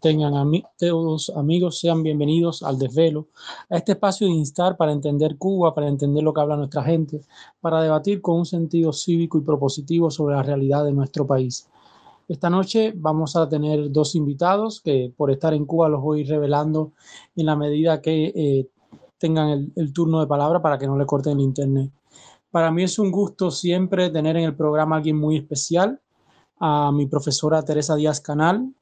Tengan todos amigos, sean bienvenidos al desvelo, a este espacio de instar para entender Cuba, para entender lo que habla nuestra gente, para debatir con un sentido cívico y propositivo sobre la realidad de nuestro país. Esta noche vamos a tener dos invitados que por estar en Cuba los voy revelando en la medida que eh, tengan el, el turno de palabra para que no le corten el internet. Para mí es un gusto siempre tener en el programa a alguien muy especial, a mi profesora Teresa Díaz Canal,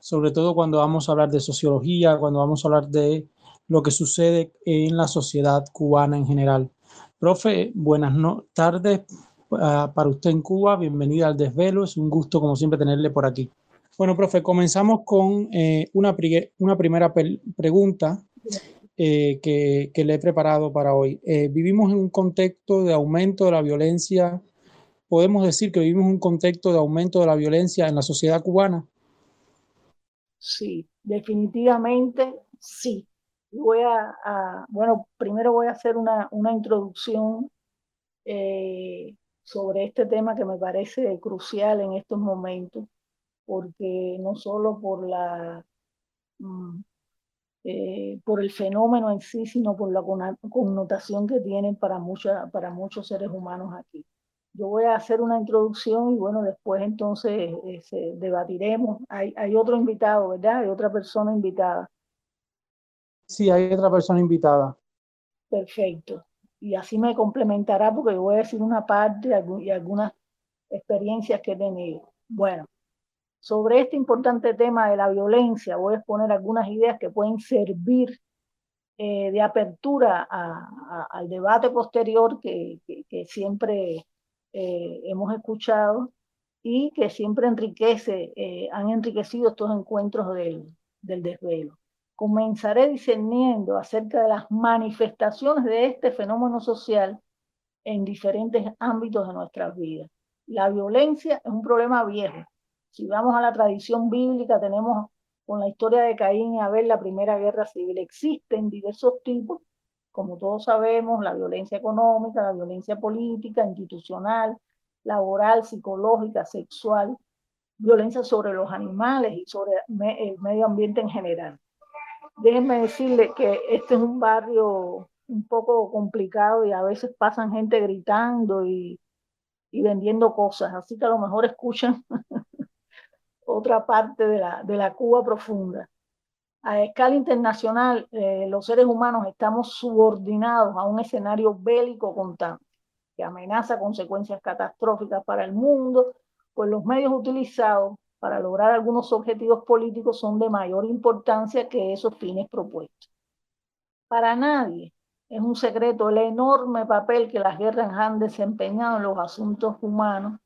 sobre todo cuando vamos a hablar de sociología, cuando vamos a hablar de lo que sucede en la sociedad cubana en general. Profe, buenas tardes uh, para usted en Cuba, bienvenida al desvelo, es un gusto como siempre tenerle por aquí. Bueno, profe, comenzamos con eh, una, una, primera pregunta eh, que, que, le he preparado para hoy. Eh, vivimos en un contexto de aumento de la violencia podemos decir que vivimos un contexto de aumento de la violencia en la sociedad cubana? Sí, definitivamente sí. Voy a, bueno, primero voy a hacer una, una introducción eh, sobre este tema que me parece crucial en estos momentos, porque no solo por la mm, eh, por el fenómeno en sí, sino por la connotación que tienen para, para muchos seres humanos aquí. Yo voy a hacer una introducción y bueno, después entonces este, debatiremos. Hay, hay otro invitado, ¿verdad? Hay otra persona invitada. Sí, hay otra persona invitada. Perfecto. Y así me complementará porque yo voy a decir una parte y algunas experiencias que he tenido. Bueno, sobre este importante tema de la violencia voy a exponer algunas ideas que pueden servir eh, de apertura al debate posterior que, que siempre eh, hemos escuchado y que siempre enriquece, eh, han enriquecido estos encuentros del, del desvelo. Comenzaré discerniendo acerca de las manifestaciones de este fenómeno social en diferentes ámbitos de nuestras vidas. La violencia es un problema viejo. Si vamos a la tradición bíblica, tenemos con la historia de Caín y Abel la primera guerra civil. Existen diversos tipos como todos sabemos, la violencia económica, la violencia política, institucional, laboral, psicológica, sexual, violencia sobre los animales y sobre el medio ambiente en general. Déjenme decirle que este es un barrio un poco complicado y a veces pasan gente gritando y, y vendiendo cosas, así que a lo mejor escuchan otra parte de la, de la Cuba profunda a escala internacional, eh, los seres humanos estamos subordinados a un escenario bélico constante que amenaza consecuencias catastróficas para el mundo, pues los medios utilizados para lograr algunos objetivos políticos son de mayor importancia que esos fines propuestos. Para nadie es un secreto el enorme papel que las guerras han desempeñado en los asuntos humanos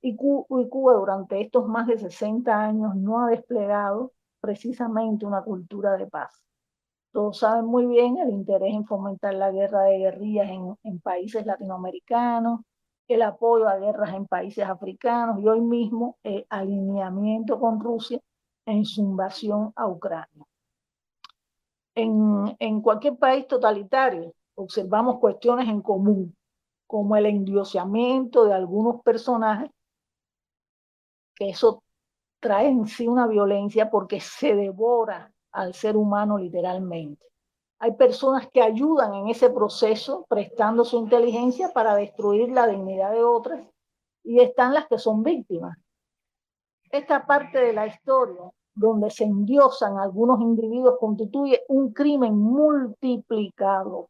y Cuba durante estos más de 60 años no ha desplegado precisamente una cultura de paz. Todos saben muy bien el interés en fomentar la guerra de guerrillas en, países latinoamericanos, el apoyo a guerras en países africanos y hoy mismo el alineamiento con Rusia en su invasión a Ucrania. En, en cualquier país totalitario observamos cuestiones en común, como el endiosamiento de algunos personajes, que eso trae en sí una violencia porque se devora al ser humano literalmente. Hay personas que ayudan en ese proceso prestando su inteligencia para destruir la dignidad de otras y están las que son víctimas. Esta parte de la historia donde se endiosan algunos individuos constituye un crimen multiplicado.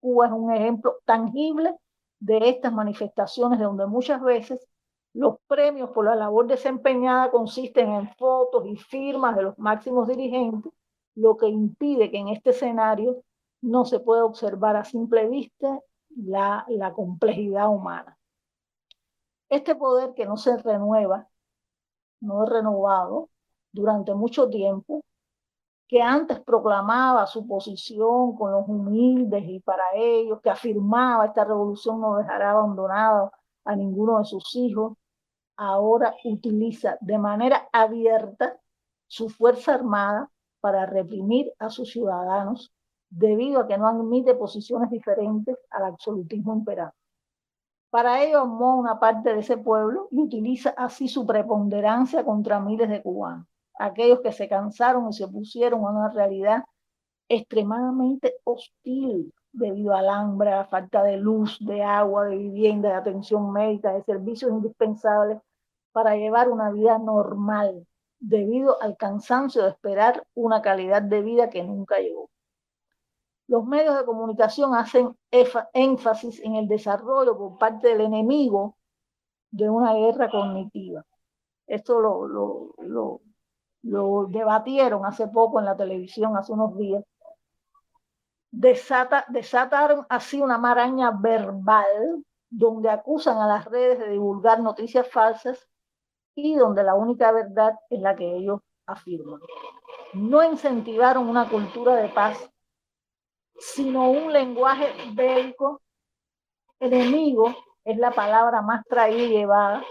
Cuba es un ejemplo tangible de estas manifestaciones donde muchas veces los premios por la labor desempeñada consisten en fotos y firmas de los máximos dirigentes, lo que impide que en este escenario no se pueda observar a simple vista la, complejidad humana. Este poder que no se renueva, no es renovado durante mucho tiempo, que antes proclamaba su posición con los humildes y para ellos, que afirmaba esta revolución no dejará abandonado a ninguno de sus hijos, ahora utiliza de manera abierta su fuerza armada para reprimir a sus ciudadanos debido a que no admite posiciones diferentes al absolutismo imperante. Para ello armó una parte de ese pueblo y utiliza así su preponderancia contra miles de cubanos, aquellos que se cansaron y se opusieron a una realidad extremadamente hostil debido al hambre, a la falta de luz, de agua, de vivienda, de atención médica, de servicios indispensables para llevar una vida normal, debido al cansancio de esperar una calidad de vida que nunca llegó. Los medios de comunicación hacen énfasis en el desarrollo por parte del enemigo de una guerra cognitiva. Esto lo, lo, lo, lo debatieron hace poco en la televisión, hace unos días. Desata, desataron así una maraña verbal donde acusan a las redes de divulgar noticias falsas y donde la única verdad es la que ellos afirman. No incentivaron una cultura de paz, sino un lenguaje bélico. Enemigo es la palabra más traída y llevada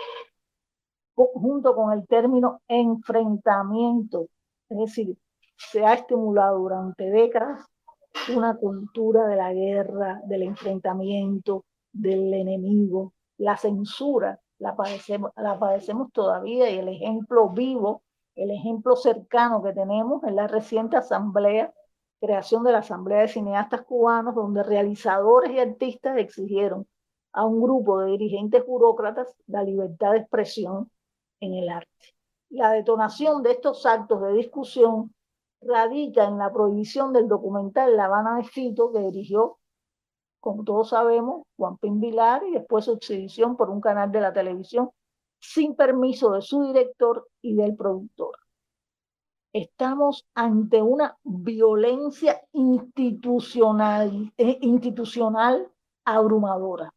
junto con el término enfrentamiento. Es decir, se ha estimulado durante décadas una cultura de la guerra, del enfrentamiento, del enemigo, la censura la padecemos, la padecemos todavía y el ejemplo vivo, el ejemplo cercano que tenemos en la reciente asamblea, creación de la Asamblea de Cineastas Cubanos, donde realizadores y artistas exigieron a un grupo de dirigentes burócratas la libertad de expresión en el arte. La detonación de estos actos de discusión radica en la prohibición del documental La Habana de Fito que dirigió como todos sabemos, Juan Pin Vilar y después su exhibición por un canal de la televisión sin permiso de su director y del productor. Estamos ante una violencia institucional, eh, institucional abrumadora,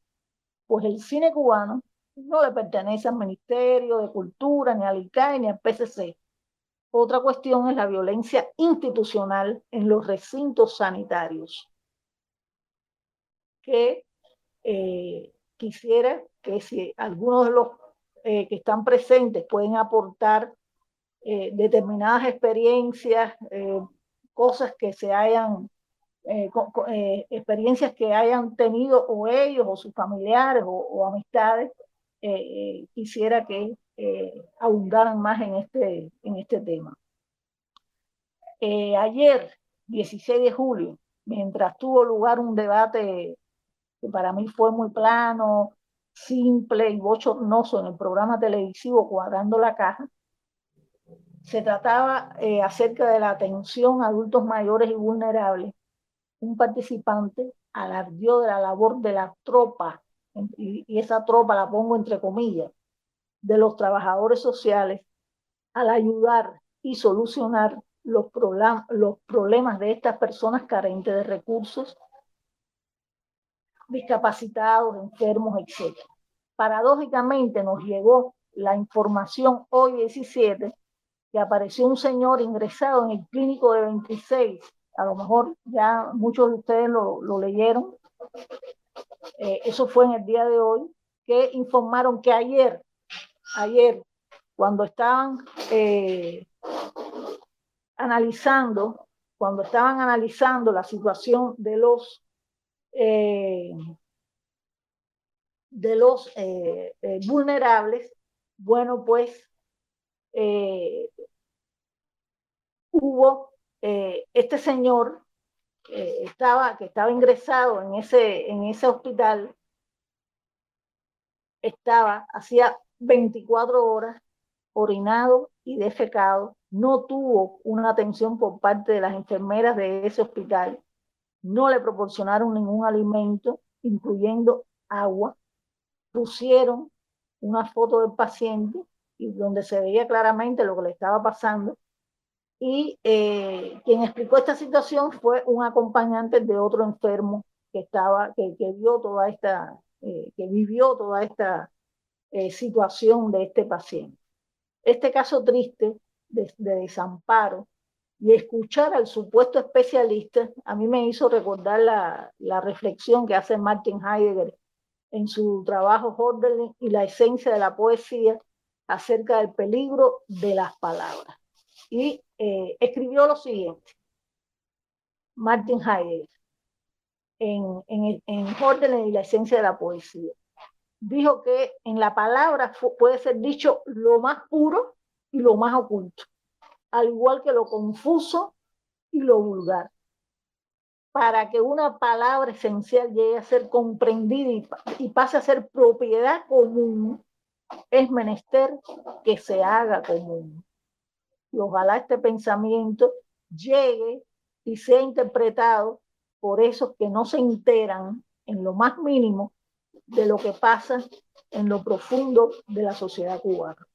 pues el cine cubano no le pertenece al Ministerio de Cultura, ni al ICAE, ni al PCC. Otra cuestión es la violencia institucional en los recintos sanitarios que eh, quisiera que si algunos de los eh, que están presentes pueden aportar eh, determinadas experiencias, cosas que se hayan, experiencias que hayan tenido o ellos o sus familiares o, amistades, quisiera que abundaran más en este, en este tema. ayer, 16 de julio, mientras tuvo lugar un debate que para mí fue muy plano, simple y bochornoso en el programa televisivo Cuadrando la Caja. Se trataba eh, acerca de la atención a adultos mayores y vulnerables. Un participante alardió de la labor de la tropa, y, y esa tropa la pongo entre comillas, de los trabajadores sociales al ayudar y solucionar los, los problemas de estas personas carentes de recursos discapacitados, enfermos, etc. Paradójicamente nos llegó la información hoy 17 que apareció un señor ingresado en el clínico de 26. A lo mejor ya muchos de ustedes lo, leyeron. Eh, eso fue en el día de hoy, que informaron que ayer, ayer, cuando estaban eh, analizando, cuando estaban analizando la situación de los eh, de los eh, eh, vulnerables, bueno, pues hubo este señor estaba, que estaba ingresado en ese, en ese hospital, estaba, hacía 24 horas orinado y defecado, no tuvo una atención por parte de las enfermeras de ese hospital no le proporcionaron ningún alimento, incluyendo agua, pusieron una foto del paciente y donde se veía claramente lo que le estaba pasando. Y eh, quien explicó esta situación fue un acompañante de otro enfermo que estaba, que, que vio eh, vivió toda esta eh, situación de este paciente. Este caso triste de, desamparo y escuchar al supuesto especialista a mí me hizo recordar la, la reflexión que hace Martin Heidegger en su trabajo Hölderlin y la esencia de la poesía acerca del peligro de las palabras. Y eh, escribió lo siguiente, Martin Heidegger, en, en, Hölderlin y la esencia de la poesía. Dijo que en la palabra puede ser dicho lo más puro y lo más oculto, al igual que lo confuso y lo vulgar para que una palabra esencial llegue a ser comprendida y, pase a ser propiedad común, es menester que se haga común. Y ojalá este pensamiento llegue y sea interpretado por esos que no se enteran en lo más mínimo de lo que pasa en lo profundo de la sociedad cubana.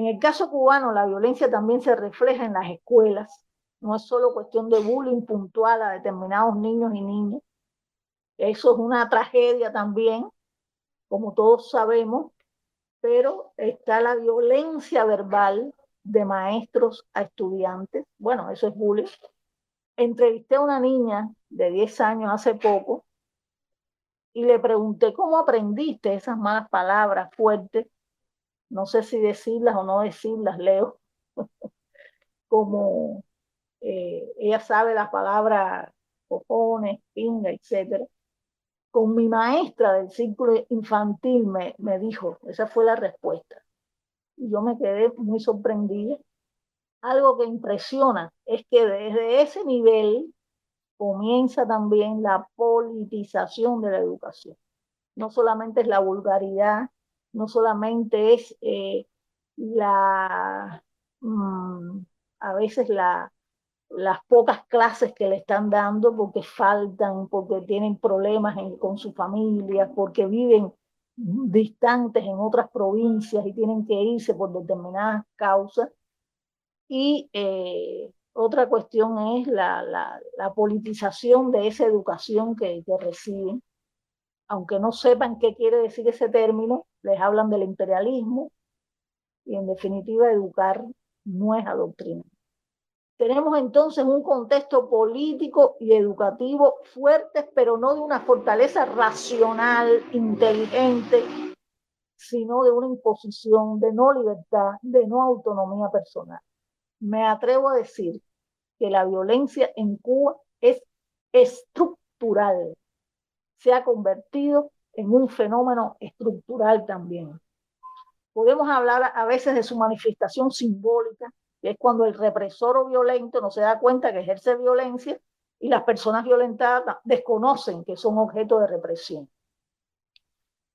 En el caso cubano, la violencia también se refleja en las escuelas, no es solo cuestión de bullying puntual a determinados niños y niñas. Eso es una tragedia también, como todos sabemos, pero está la violencia verbal de maestros a estudiantes. Bueno, eso es bullying. Entrevisté a una niña de 10 años hace poco y le pregunté cómo aprendiste esas malas palabras fuertes. No sé si decirlas o no decirlas, Leo. como eh, ella sabe las palabras cojones, pinga, etc. Con mi maestra del círculo infantil me, me dijo, esa fue la respuesta. Y yo me quedé muy sorprendida. Algo que impresiona es que desde ese nivel comienza también la politización de la educación. No solamente es la vulgaridad, no solamente es eh, la, mm, a veces la, las pocas clases que le están dando porque faltan, porque tienen problemas con su familia, porque viven distantes en otras provincias y tienen que irse por determinadas causas. Y eh, otra cuestión es la, la, politización de esa educación que, que reciben. Aunque no sepan qué quiere decir ese término, les hablan del imperialismo y en definitiva educar no es adoctrinar. Tenemos entonces un contexto político y educativo fuertes, pero no de una fortaleza racional, inteligente, sino de una imposición de no libertad, de no autonomía personal. Me atrevo a decir que la violencia en Cuba es estructural, se ha convertido en un fenómeno estructural también. Podemos hablar a veces de su manifestación simbólica, que es cuando el represor o violento no se da cuenta que ejerce violencia y las personas violentadas desconocen que son objeto de represión.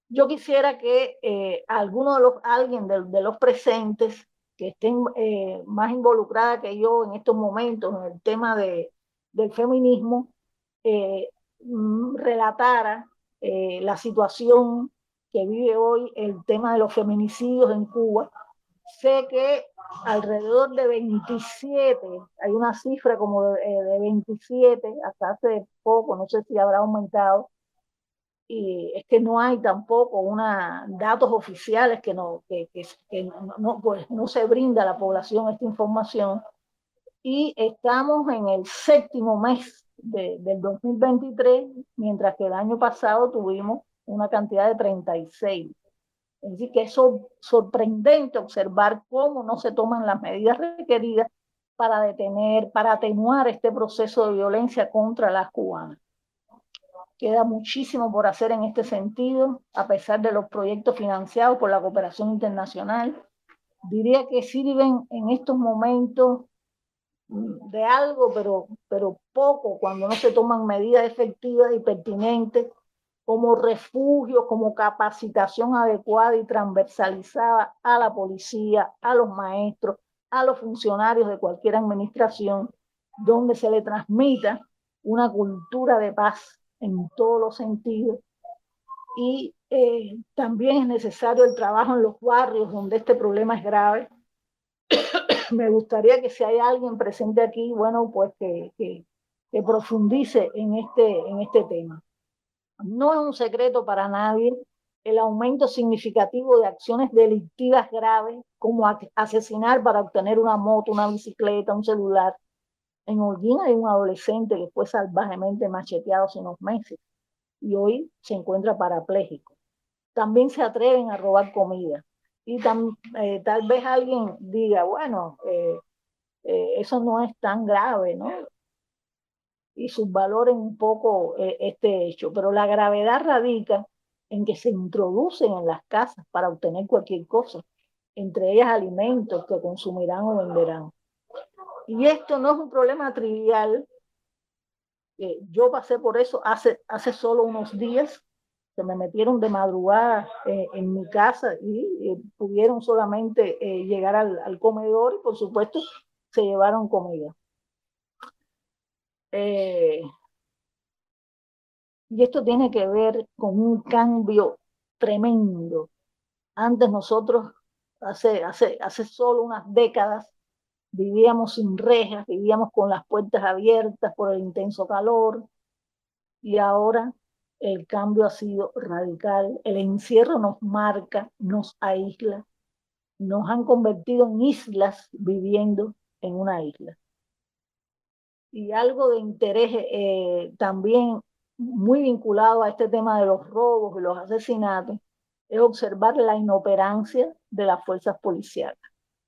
Yo quisiera que eh, alguno de los, alguien de, los presentes que estén eh, más involucrada que yo en estos momentos en el tema de, del feminismo, eh, mm, relatara la situación que vive hoy el tema de los feminicidios en Cuba. Sé que alrededor de 27, hay una cifra como de, 27 eh, hasta hace poco, no sé si habrá aumentado, y es que no hay tampoco una, datos oficiales que, no, que, no, pues no se brinda a la población esta información. Y estamos en el séptimo mes de, del 2023, mientras que el año pasado tuvimos una cantidad de 36. Es que es sorprendente observar cómo no se toman las medidas requeridas para detener, para atenuar este proceso de violencia contra las cubanas. Queda muchísimo por hacer en este sentido, a pesar de los proyectos financiados por la cooperación internacional. Diría que sirven en estos momentos de algo, pero, pero poco, cuando no se toman medidas efectivas y pertinentes como refugio, como capacitación adecuada y transversalizada a la policía, a los maestros, a los funcionarios de cualquier administración, donde se le transmita una cultura de paz en todos los sentidos. Y eh, también es necesario el trabajo en los barrios donde este problema es grave. Me gustaría que si hay alguien presente aquí, bueno, pues que, que profundice en este, en este tema. No es un secreto para nadie el aumento significativo de acciones delictivas graves como asesinar para obtener una moto, una bicicleta, un celular. En Holguín hay un adolescente que fue salvajemente macheteado hace unos meses y hoy se encuentra parapléjico. También se atreven a robar comida. Y eh, tal vez alguien diga, bueno, eh, eh, eso no es tan grave, ¿no? Y subvaloren un poco este hecho. Pero la gravedad radica en que se introducen en las casas para obtener cualquier cosa, entre ellas alimentos que consumirán o venderán. Y esto no es un problema trivial. yo pasé por eso hace, hace solo unos días, se me metieron de madrugada eh, en mi casa y eh, pudieron solamente eh, llegar al, al, comedor y por supuesto se llevaron comida. Y esto tiene que ver con un cambio tremendo. Antes nosotros, hace, hace, hace solo unas décadas, vivíamos sin rejas, vivíamos con las puertas abiertas por el intenso calor y ahora el cambio ha sido radical. El encierro nos marca, nos aísla, nos han convertido en islas viviendo en una isla. Y algo de interés eh, también muy vinculado a este tema de los robos y los asesinatos, es observar la inoperancia de las fuerzas policiales.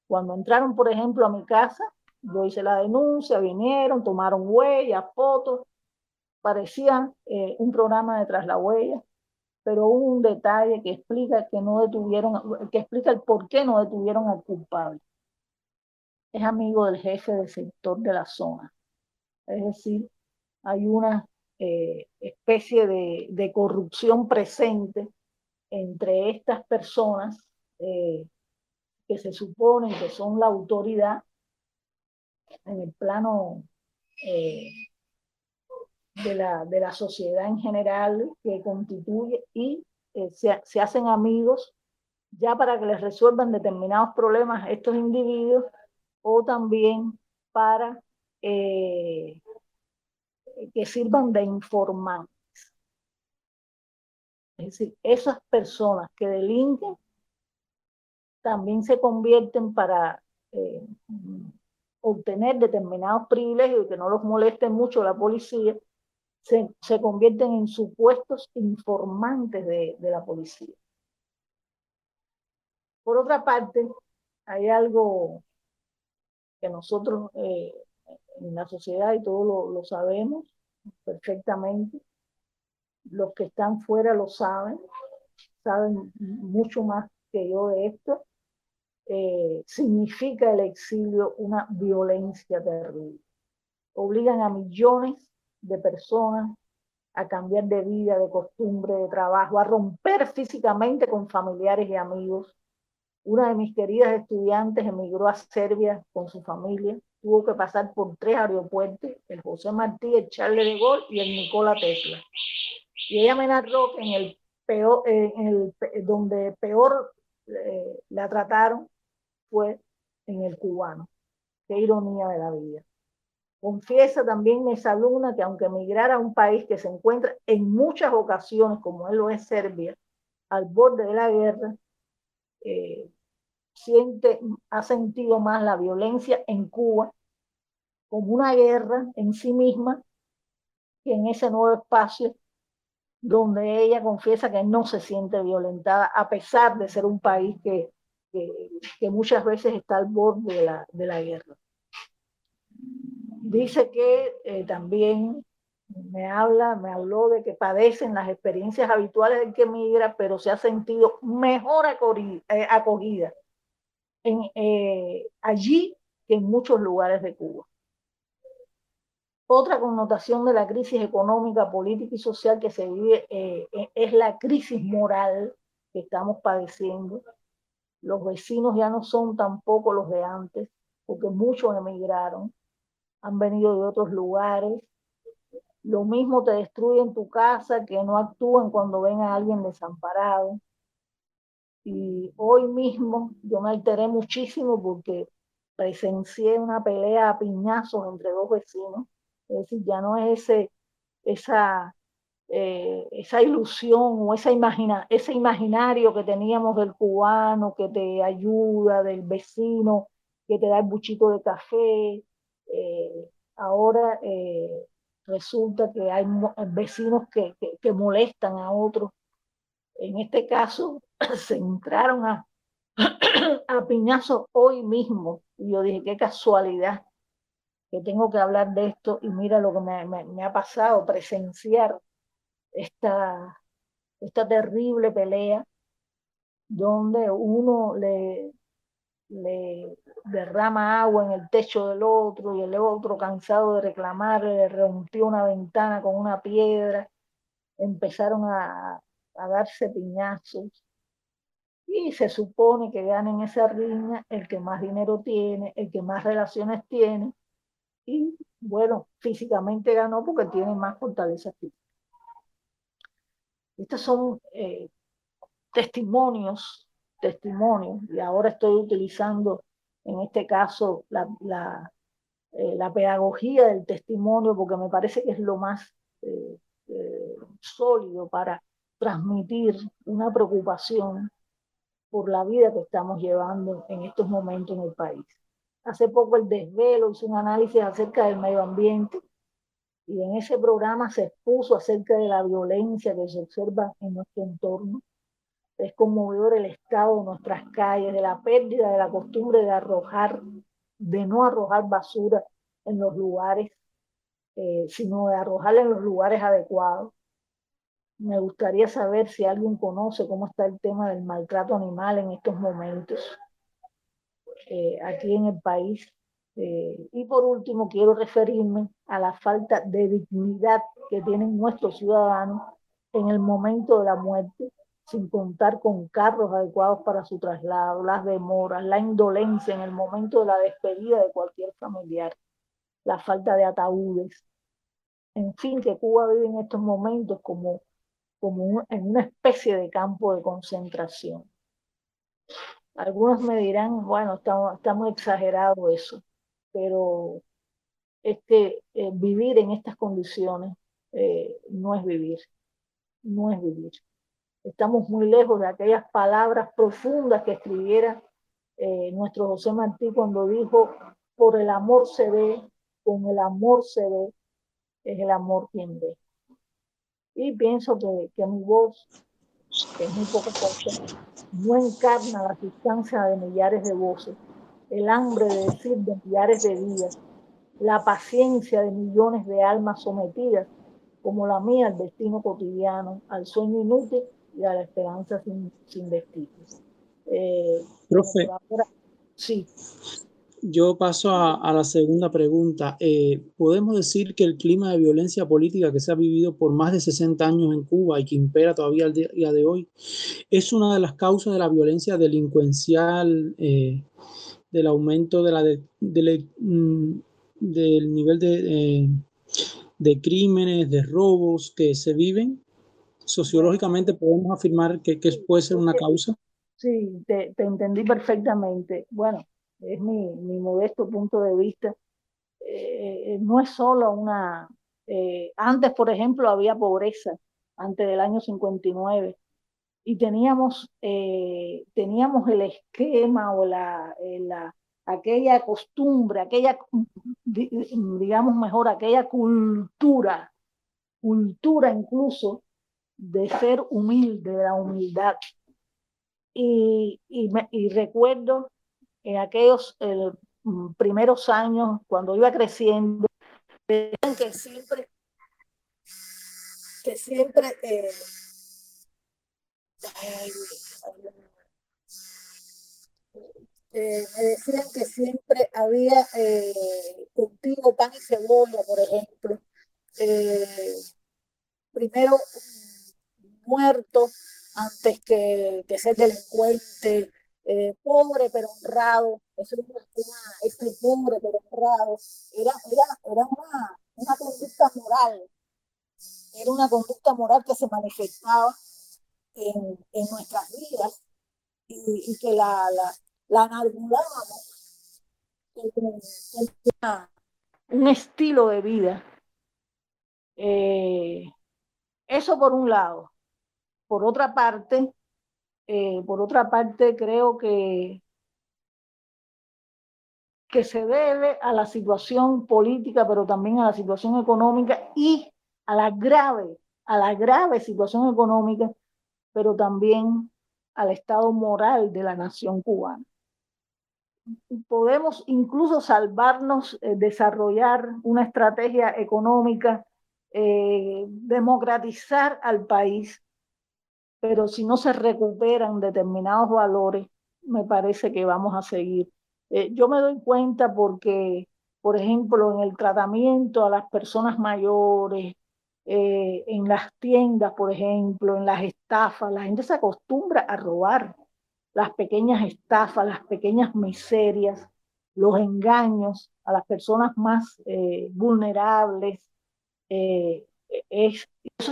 Cuando entraron, por ejemplo, a mi casa, yo hice la denuncia, vinieron, tomaron huellas, fotos, parecía eh, un programa de tras la huella, pero un detalle que explica que no detuvieron, que explica el por qué no detuvieron al culpable. Es amigo del jefe del sector de la zona. Es decir, hay una eh, especie de, corrupción presente entre estas personas eh, que se suponen que son la autoridad en el plano de, la, de, la, sociedad en general que constituye y se, se hacen amigos ya para que les resuelvan determinados problemas estos individuos o también para eh, que sirvan de informantes. Es decir, esas personas que delinquen también se convierten para eh, obtener determinados privilegios y que no los moleste mucho la policía, se, se convierten en supuestos informantes de, de, la policía. Por otra parte, hay algo que nosotros eh, en la sociedad y todos lo, lo, sabemos perfectamente. Los que están fuera lo saben, saben mucho más que yo de esto. Eh, significa el exilio una violencia terrible. Obligan a millones de personas a cambiar de vida, de costumbre, de trabajo, a romper físicamente con familiares y amigos. Una de mis queridas estudiantes emigró a Serbia con su familia tuvo que pasar por tres aeropuertos, el José Martí, el Charles de Gaulle y el Nikola Tesla. Y ella me narró que en el peor, en el, donde peor eh, la trataron fue en el cubano. Qué ironía de la vida. Confiesa también esa alumna que aunque emigrara a un país que se encuentra en muchas ocasiones, como él lo es Serbia, al borde de la guerra, eh, siente, ha sentido más la violencia en Cuba como una guerra en sí misma que en ese nuevo espacio donde ella confiesa que no se siente violentada a pesar de ser un país que, que, muchas veces está al borde de la, de la guerra. Dice que eh, también me habla, me habló de que padecen las experiencias habituales del que migra, pero se ha sentido mejor eh, acogida eh, allí que en muchos lugares de Cuba. Otra connotación de la crisis económica, política y social que se vive eh, es la crisis moral que estamos padeciendo. Los vecinos ya no son tampoco los de antes, porque muchos emigraron, han venido de otros lugares. Lo mismo te destruyen tu casa, que no actúan cuando ven a alguien desamparado. Y hoy mismo yo me alteré muchísimo porque presencié una pelea a piñazos entre dos vecinos Es decir, ya no es ese, esa, eh, esa ilusión o esa imagina, ese imaginario que teníamos del cubano que te ayuda, del vecino que te da el buchito de café. Eh, ahora eh, resulta que hay vecinos que, molestan a otros. En este caso, se entraron a, a piñazo hoy mismo. Y yo dije, qué casualidad que tengo que hablar de esto y mira lo que me, ha pasado, presenciar esta, esta terrible pelea donde uno le, le derrama agua en el techo del otro y el otro cansado de reclamar le rompió una ventana con una piedra, empezaron a, a darse piñazos. Y se supone que gana en esa riña el que más dinero tiene, el que más relaciones tiene. Y bueno, físicamente ganó porque tiene más fortaleza física. Estos son eh, testimonios, testimonios, y ahora estoy utilizando en este caso la, la, eh, la pedagogía del testimonio porque me parece que es lo más eh, sólido para transmitir una preocupación por la vida que estamos llevando en estos momentos en el país. Hace poco el desvelo hizo un análisis acerca del medio ambiente y en ese programa se expuso acerca de la violencia que se observa en nuestro entorno. Es conmovedor el estado de nuestras calles, de la pérdida de la costumbre de arrojar, de no arrojar basura en los lugares, eh, sino de arrojarla en los lugares adecuados. Me gustaría saber si alguien conoce cómo está el tema del maltrato animal en estos momentos eh, aquí en el país. Eh, y por último, quiero referirme a la falta de dignidad que tienen nuestros ciudadanos en el momento de la muerte, sin contar con carros adecuados para su traslado, las demoras, la indolencia en el momento de la despedida de cualquier familiar, la falta de ataúdes. En fin, que Cuba vive en estos momentos como, como en una especie de campo de concentración. Algunos me dirán, bueno, está, muy exagerado eso, pero es eh, vivir en estas condiciones eh, no es vivir, no es vivir. Estamos muy lejos de aquellas palabras profundas que escribiera eh, nuestro José Martí cuando dijo, por el amor se ve, con el amor se ve, es el amor quien ve. Y pienso que, mi voz que es muy poco cosa, no encarna la sustancia de millares de voces, el hambre de decir de millares de días, la paciencia de millones de almas sometidas, como la mía, al destino cotidiano, al sueño inútil y a la esperanza sin, sin vestigios. Eh, Profe, sí. Yo paso a, la segunda pregunta. Eh, ¿Podemos decir que el clima de violencia política que se ha vivido por más de 60 años en Cuba y que impera todavía al día de hoy es una de las causas de la violencia delincuencial, eh, del aumento de la mm, del nivel de, de crímenes, de robos que se viven? Sociológicamente podemos afirmar que, que puede ser una causa. Sí, te, te entendí perfectamente. Bueno, es mi, mi modesto punto de vista, eh, no es solo una... Eh, antes, por ejemplo, había pobreza, antes del año 59, y teníamos, eh, teníamos el esquema o la, la, aquella costumbre, aquella, digamos mejor, aquella cultura, cultura incluso de ser humilde, de la humildad. Y, y, y recuerdo en aquellos mm, primeros años, cuando iba creciendo, que siempre, que siempre, eh, eh, me decían que siempre había eh, cultivo pan y cebolla, por ejemplo. primero muerto antes que, que ser delincuente, eh, pobre pero honrado, eso es una, este pobre pero honrado, era, era, era una, una, conducta moral, era una conducta moral que se manifestaba en, en nuestras vidas y, que la, la, la como un estilo de vida. Eh, eso por un lado. Por otra parte, eh, por otra parte, creo que, que se debe a la situación política, pero también a la situación económica y a la grave, a la grave situación económica, pero también al estado moral de la nación cubana. Podemos incluso salvarnos, eh, desarrollar una estrategia económica, eh, democratizar al país, pero si no se recuperan determinados valores, me parece que vamos a seguir. Eh, yo me doy cuenta porque, por ejemplo, en el tratamiento a las personas mayores, eh, en las tiendas, por ejemplo, en las estafas, la gente se acostumbra a robar las pequeñas estafas, las pequeñas miserias, los engaños a las personas más eh, vulnerables. Eh, es, eso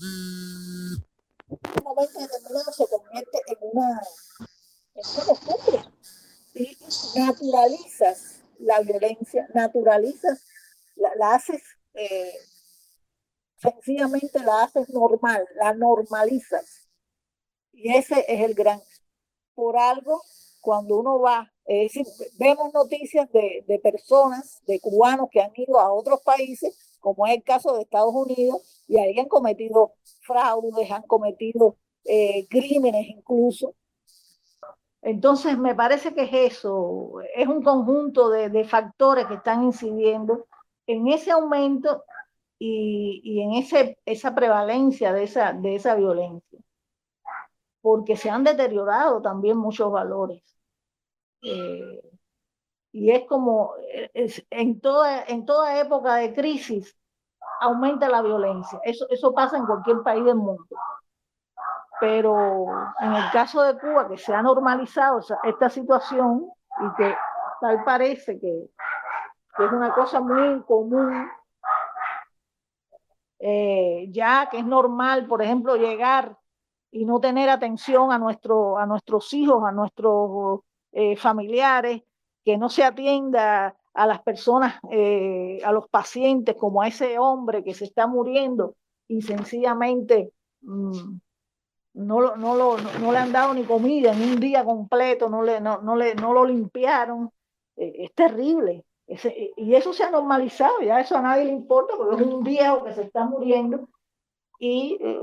un momento determinado se convierte en una, en una costumbre y naturalizas la violencia, naturalizas la, haces, eh, sencillamente la haces normal, la normalizas. Y ese es el gran. Por algo, cuando uno va, es decir, vemos noticias de, de personas, de cubanos que han ido a otros países, como es el caso de Estados Unidos, y ahí han cometido fraudes, han cometido eh, crímenes incluso. Entonces, me parece que es eso, es un conjunto de, factores que están incidiendo en ese aumento y, en ese, esa prevalencia de esa, de esa violencia, porque se han deteriorado también muchos valores. Eh, y es como en, toda, en toda época de crisis aumenta la violencia. Eso, eso pasa en cualquier país del mundo. Pero en el caso de Cuba, que se ha normalizado esta situación y que tal parece que que es una cosa muy común, eh, ya que es normal, por ejemplo, llegar y no tener atención a, nuestro, a nuestros hijos, a nuestros eh, familiares, que no se atienda a las personas, eh, a los pacientes, como a ese hombre que se está muriendo y sencillamente mm, no, no, lo, no, le han dado ni comida en un día completo, no, le, no, le, no lo limpiaron. es terrible y eso se ha normalizado, ya eso a nadie le importa, porque es un viejo que se está muriendo y eh,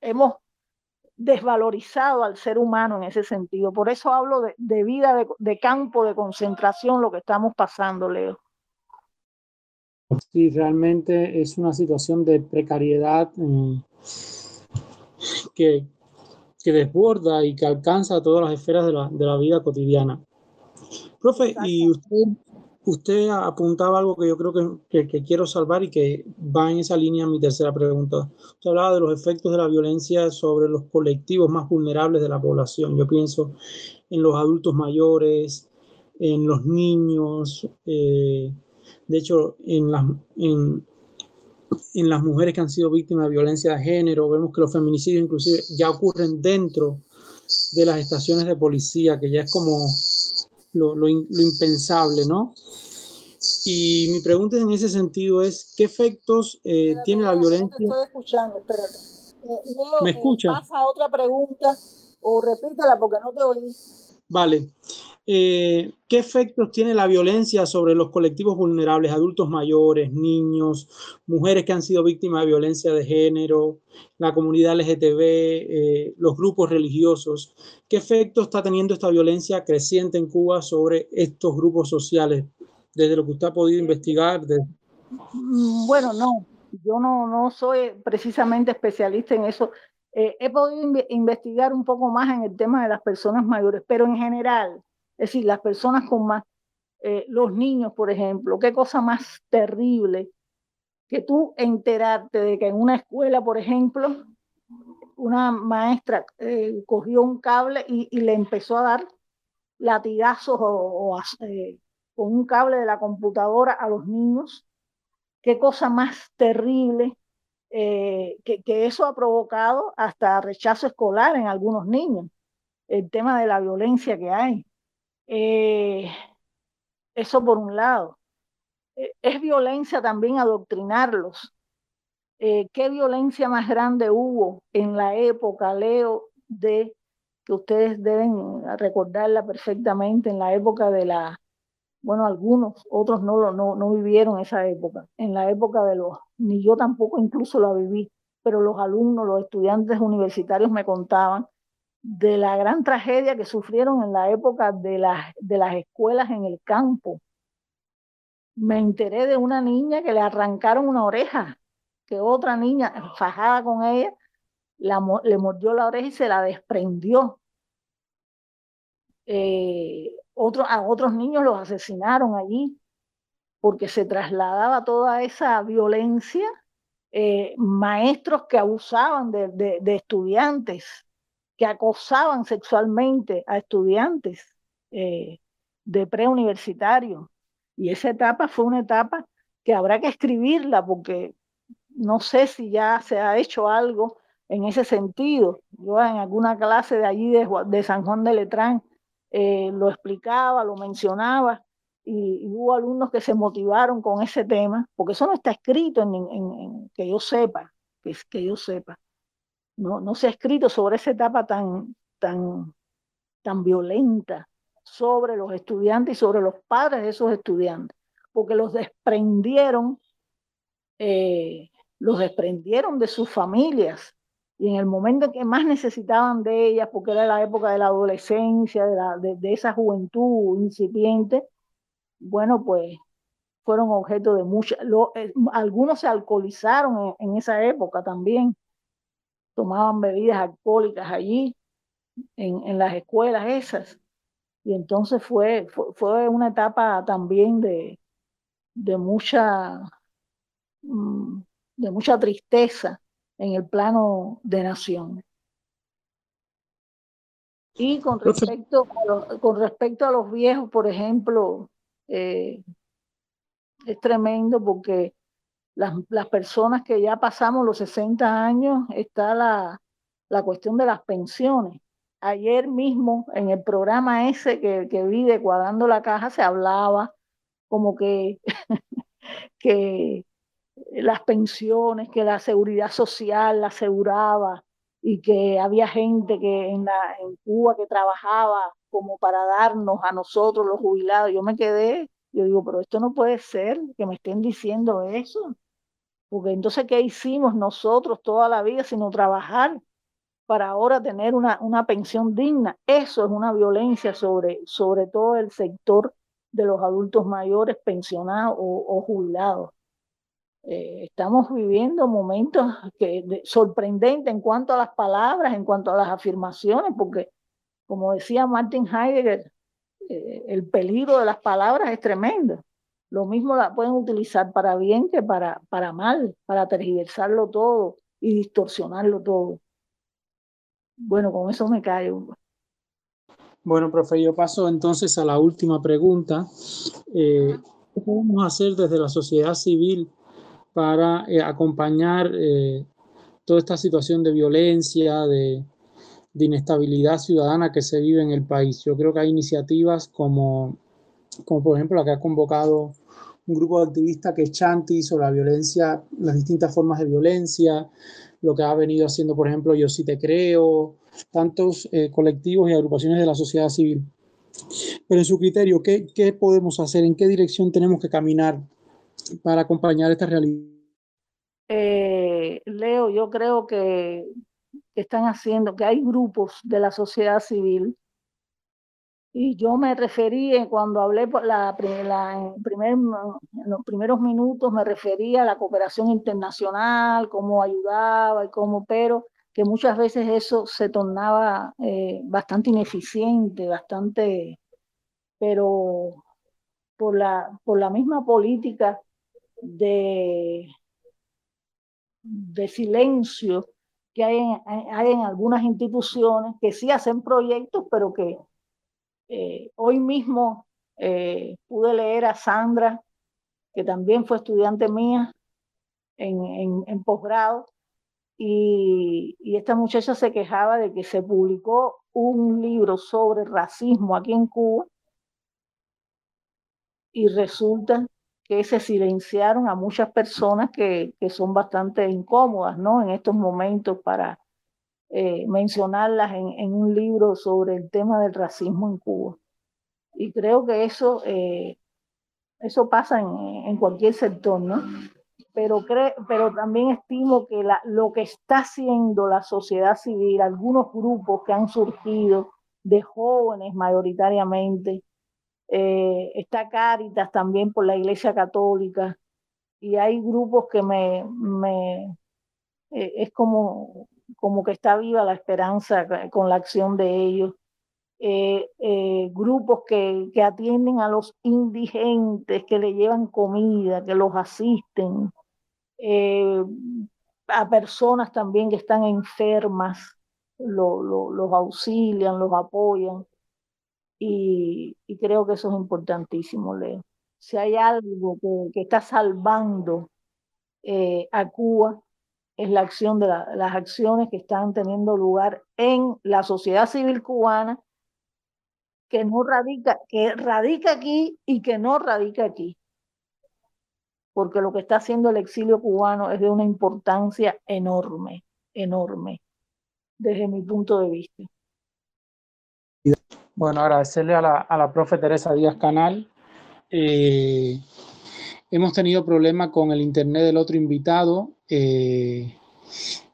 hemos desvalorizado al ser humano en ese sentido. Por eso hablo de, vida de, campo de concentración, lo que estamos pasando, Leo. Sí, realmente es una situación de precariedad eh, que, que desborda y que alcanza todas las esferas de la, de la vida cotidiana. Profe, y usted Usted apuntaba algo que yo creo que, que, quiero salvar y que va en esa línea mi tercera pregunta. Usted hablaba de los efectos de la violencia sobre los colectivos más vulnerables de la población. Yo pienso en los adultos mayores, en los niños, eh, de hecho, en las, en, en las mujeres que han sido víctimas de violencia de género. Vemos que los feminicidios inclusive ya ocurren dentro de las estaciones de policía, que ya es como lo, lo, impensable, ¿no? Y mi pregunta en ese sentido es, ¿qué efectos eh, tiene la violencia? estoy escuchando, espérate. Eh, ¿Me eh, escucha? Pasa otra pregunta o repítela porque no te oí. Vale. Eh, ¿Qué efectos tiene la violencia sobre los colectivos vulnerables, adultos mayores, niños, mujeres que han sido víctimas de violencia de género, la comunidad LGTB, eh, los grupos religiosos? ¿Qué efectos está teniendo esta violencia creciente en Cuba sobre estos grupos sociales? Desde lo que usted ha podido investigar. Mm, bueno, no, yo no, no soy precisamente especialista en eso. Eh, he podido investigar un poco más en el tema de las personas mayores, pero en general, es decir, las personas con más, eh, los niños, por ejemplo, qué cosa más terrible que tú enterarte de que en una escuela, por ejemplo, una maestra eh, cogió un cable y, le empezó a dar latigazos o, eh, con un cable de la computadora a los niños. Qué cosa más terrible que, que, eso ha provocado hasta rechazo escolar en algunos niños. El tema de la violencia que hay. Eh, eso por un lado. eh, es violencia también adoctrinarlos. Eh, ¿Qué violencia más grande hubo en la época, Leo, de que ustedes deben recordarla perfectamente, en la época de la, bueno, algunos, otros no, lo, no, no vivieron esa época, en la época de los, ni yo tampoco incluso la viví, pero los alumnos, los estudiantes universitarios me contaban de la gran tragedia que sufrieron en la época de las, de las escuelas en el campo. Me enteré de una niña que le arrancaron una oreja, que otra niña fajada con ella la, le mordió la oreja y se la desprendió. Eh, otro, a otros niños los asesinaron allí porque se trasladaba toda esa violencia, eh, maestros que abusaban de, de estudiantes, que acosaban sexualmente a estudiantes eh, de preuniversitario. Y esa etapa fue una etapa que habrá que escribirla porque no sé si ya se ha hecho algo en ese sentido. Yo en alguna clase de allí de, San Juan de Letrán eh, lo explicaba, lo mencionaba y, hubo alumnos que se motivaron con ese tema, porque eso no está escrito en, en que yo sepa, que, que yo sepa no, no se ha escrito sobre esa etapa tan, tan, tan violenta sobre los estudiantes y sobre los padres de esos estudiantes, porque los desprendieron, eh, los desprendieron de sus familias y en el momento que más necesitaban de ellas, porque era la época de la adolescencia, de, la, de, esa juventud incipiente, bueno, pues fueron objeto de mucha, eh, algunos se alcoholizaron en, esa época también, tomaban bebidas alcohólicas allí, en, en las escuelas esas. Y entonces fue, fue, una etapa también de, de, mucha, mm, de mucha tristeza en el plano de nación. Y con respecto, a los, con respecto a los viejos, por ejemplo, eh, es tremendo porque las, las, personas que ya pasamos los 60 años, está la, la cuestión de las pensiones. Ayer mismo en el programa ese que, que vi de Cuadrando la Caja se hablaba como que, que las pensiones, que la seguridad social la aseguraba y que había gente que en, la, en Cuba que trabajaba como para darnos a nosotros los jubilados. Yo me quedé, yo digo, pero esto no puede ser que me estén diciendo eso. Porque entonces, ¿qué hicimos nosotros toda la vida sino trabajar para ahora tener una, una pensión digna? Eso es una violencia sobre, sobre todo el sector de los adultos mayores pensionados o, jubilados. Eh, estamos viviendo momentos que, sorprendentes en cuanto a las palabras, en cuanto a las afirmaciones, porque como decía Martin Heidegger, eh, el peligro de las palabras es tremendo lo mismo la pueden utilizar para bien que para, para mal, para tergiversarlo todo y distorsionarlo todo. Bueno, con eso me callo. Bueno, profe, yo paso entonces a la última pregunta. Eh, ¿Qué podemos hacer desde la sociedad civil para eh, acompañar eh, toda esta situación de violencia, de, de, inestabilidad ciudadana que se vive en el país? Yo creo que hay iniciativas como, como por ejemplo la que ha convocado un grupo de activistas que es Chanti sobre la violencia, las distintas formas de violencia, lo que ha venido haciendo, por ejemplo, Yo sí te creo, tantos eh, colectivos y agrupaciones de la sociedad civil. Pero en su criterio, ¿qué, ¿qué, podemos hacer? ¿En qué dirección tenemos que caminar para acompañar esta realidad? Eh, Leo, yo creo que están haciendo, que hay grupos de la sociedad civil y yo me referí, cuando hablé la, en, primer, en los primeros minutos, me refería a la cooperación internacional, cómo ayudaba y cómo, pero que muchas veces eso se tornaba eh, bastante ineficiente, bastante, pero por la, por la misma política de, de silencio que hay hay en algunas instituciones que sí hacen proyectos, pero que eh, hoy mismo eh, pude leer a Sandra, que también fue estudiante mía en, posgrado, y, y, esta muchacha se quejaba de que se publicó un libro sobre racismo aquí en Cuba y resulta que se silenciaron a muchas personas que, que son bastante incómodas, ¿no? En estos momentos para eh, mencionarlas en, un libro sobre el tema del racismo en Cuba. Y creo que eso, eh, eso pasa en, cualquier sector, ¿no? Pero, cre pero también estimo que lo que está haciendo la sociedad civil, algunos grupos que han surgido de jóvenes mayoritariamente, eh, está Cáritas también por la Iglesia Católica, y hay grupos que me, me eh, es como, como que está viva la esperanza con la acción de ellos. Eh, eh, grupos que, que, atienden a los indigentes, que le llevan comida, que los asisten, eh, a personas también que están enfermas, lo, lo, los auxilian, los apoyan. Y, y, creo que eso es importantísimo, Leo. Si hay algo que, que está salvando a Cuba, es la acción de la, las acciones que están teniendo lugar en la sociedad civil cubana, que no radica, que radica aquí y que no radica aquí. Porque lo que está haciendo el exilio cubano es de una importancia enorme, enorme, desde mi punto de vista. Bueno, agradecerle a la, a la profe Teresa Díaz Canal. Eh, hemos tenido problemas con el internet del otro invitado. Eh,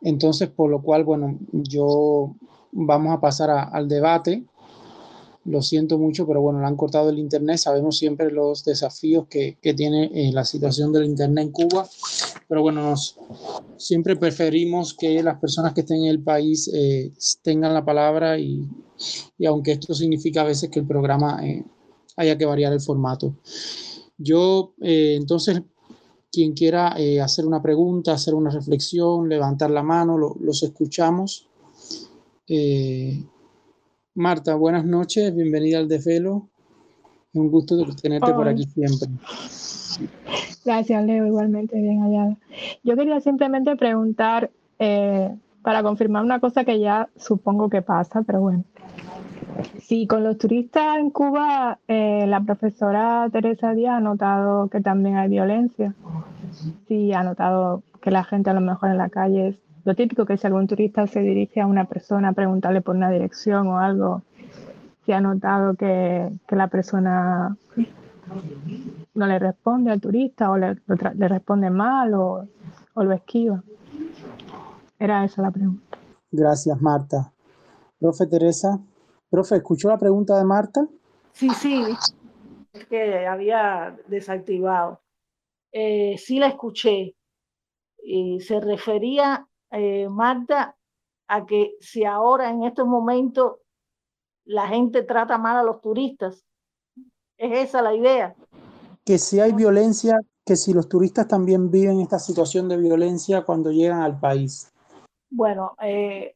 entonces, por lo cual, bueno, yo vamos a pasar al debate. Lo siento mucho, pero bueno, le han cortado el internet. Sabemos siempre los desafíos que, que tiene eh, la situación del internet en Cuba. Pero bueno, siempre preferimos que las personas que estén en el país eh, tengan la palabra y, y, aunque esto significa a veces que el programa haya que variar el formato. Yo, entonces, quien quiera eh, hacer una pregunta, hacer una reflexión, levantar la mano, lo, los escuchamos. Eh, Marta, buenas noches, bienvenida al Desvelo. Es un gusto tenerte oh. por aquí siempre. Gracias, Leo, igualmente bien hallada. Yo quería simplemente preguntar, eh, para confirmar una cosa que ya supongo que pasa, pero bueno. Sí, con los turistas en Cuba, eh, la profesora Teresa Díaz ha notado que también hay violencia. Sí, ha notado que la gente a lo mejor en la calle es lo típico que si algún turista se dirige a una persona a preguntarle por una dirección o algo, si ha notado que, que la persona no le responde al turista o le, responde mal o, o lo esquiva. Era esa la pregunta. Gracias, Marta. Profe Teresa. Profe, ¿escuchó la pregunta de Marta? Sí, sí, que había desactivado. Eh, sí la escuché. Y se refería, eh, Marta, a que si ahora en estos momentos la gente trata mal a los turistas, ¿es esa la idea? Que si hay violencia, que si los turistas también viven esta situación de violencia cuando llegan al país. Bueno, eh,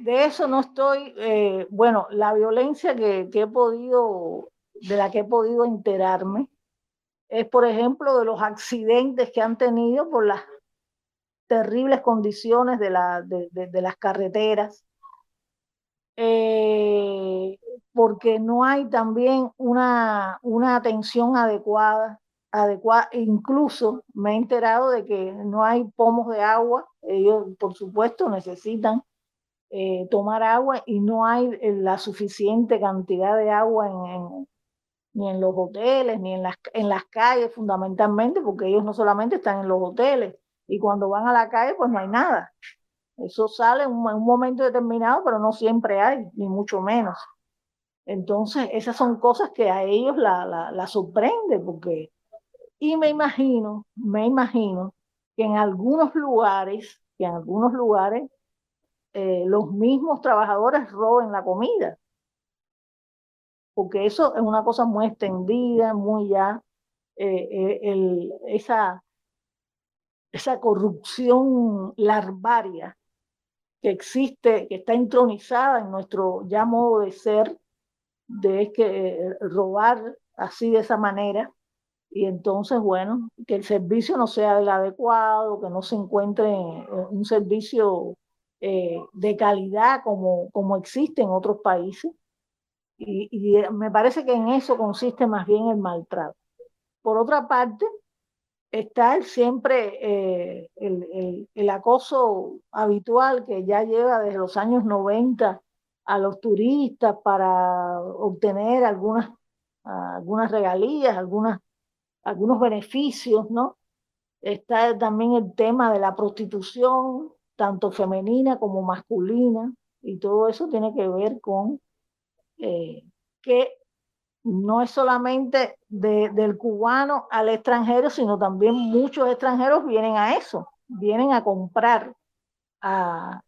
de eso no estoy, eh, bueno, la violencia que, que, he podido, de la que he podido enterarme, es por ejemplo de los accidentes que han tenido por las terribles condiciones de, la, de, de, las carreteras, eh, porque no hay también una, una atención adecuada adecuada. Incluso me he enterado de que no hay pomos de agua. Ellos, por supuesto, necesitan eh, tomar agua y no hay eh, la suficiente cantidad de agua en, en, ni en los hoteles, ni en las, en las calles, fundamentalmente, porque ellos no solamente están en los hoteles y cuando van a la calle, pues no hay nada. Eso sale en un, en un momento determinado, pero no siempre hay, ni mucho menos. Entonces, esas son cosas que a ellos la, la, la sorprende, porque y me imagino, me imagino que en algunos lugares, que en algunos lugares eh, los mismos trabajadores roben la comida. Porque eso es una cosa muy extendida, muy ya, eh, eh, esa, esa corrupción larvaria que existe, que está entronizada en nuestro ya modo de ser, de que robar así de esa manera, y entonces, bueno, que el servicio no sea el adecuado, que no se encuentre un servicio eh, de calidad como, como existe en otros países. Y, y, me parece que en eso consiste más bien el maltrato. Por otra parte, está siempre eh, el, el, acoso habitual que ya lleva desde los años 90 a los turistas para obtener algunas, algunas regalías, algunas, algunos beneficios, ¿no? Está también el tema de la prostitución, tanto femenina como masculina, y todo eso tiene que ver con eh, que no es solamente del cubano al extranjero, sino también muchos extranjeros vienen a eso, vienen a comprar a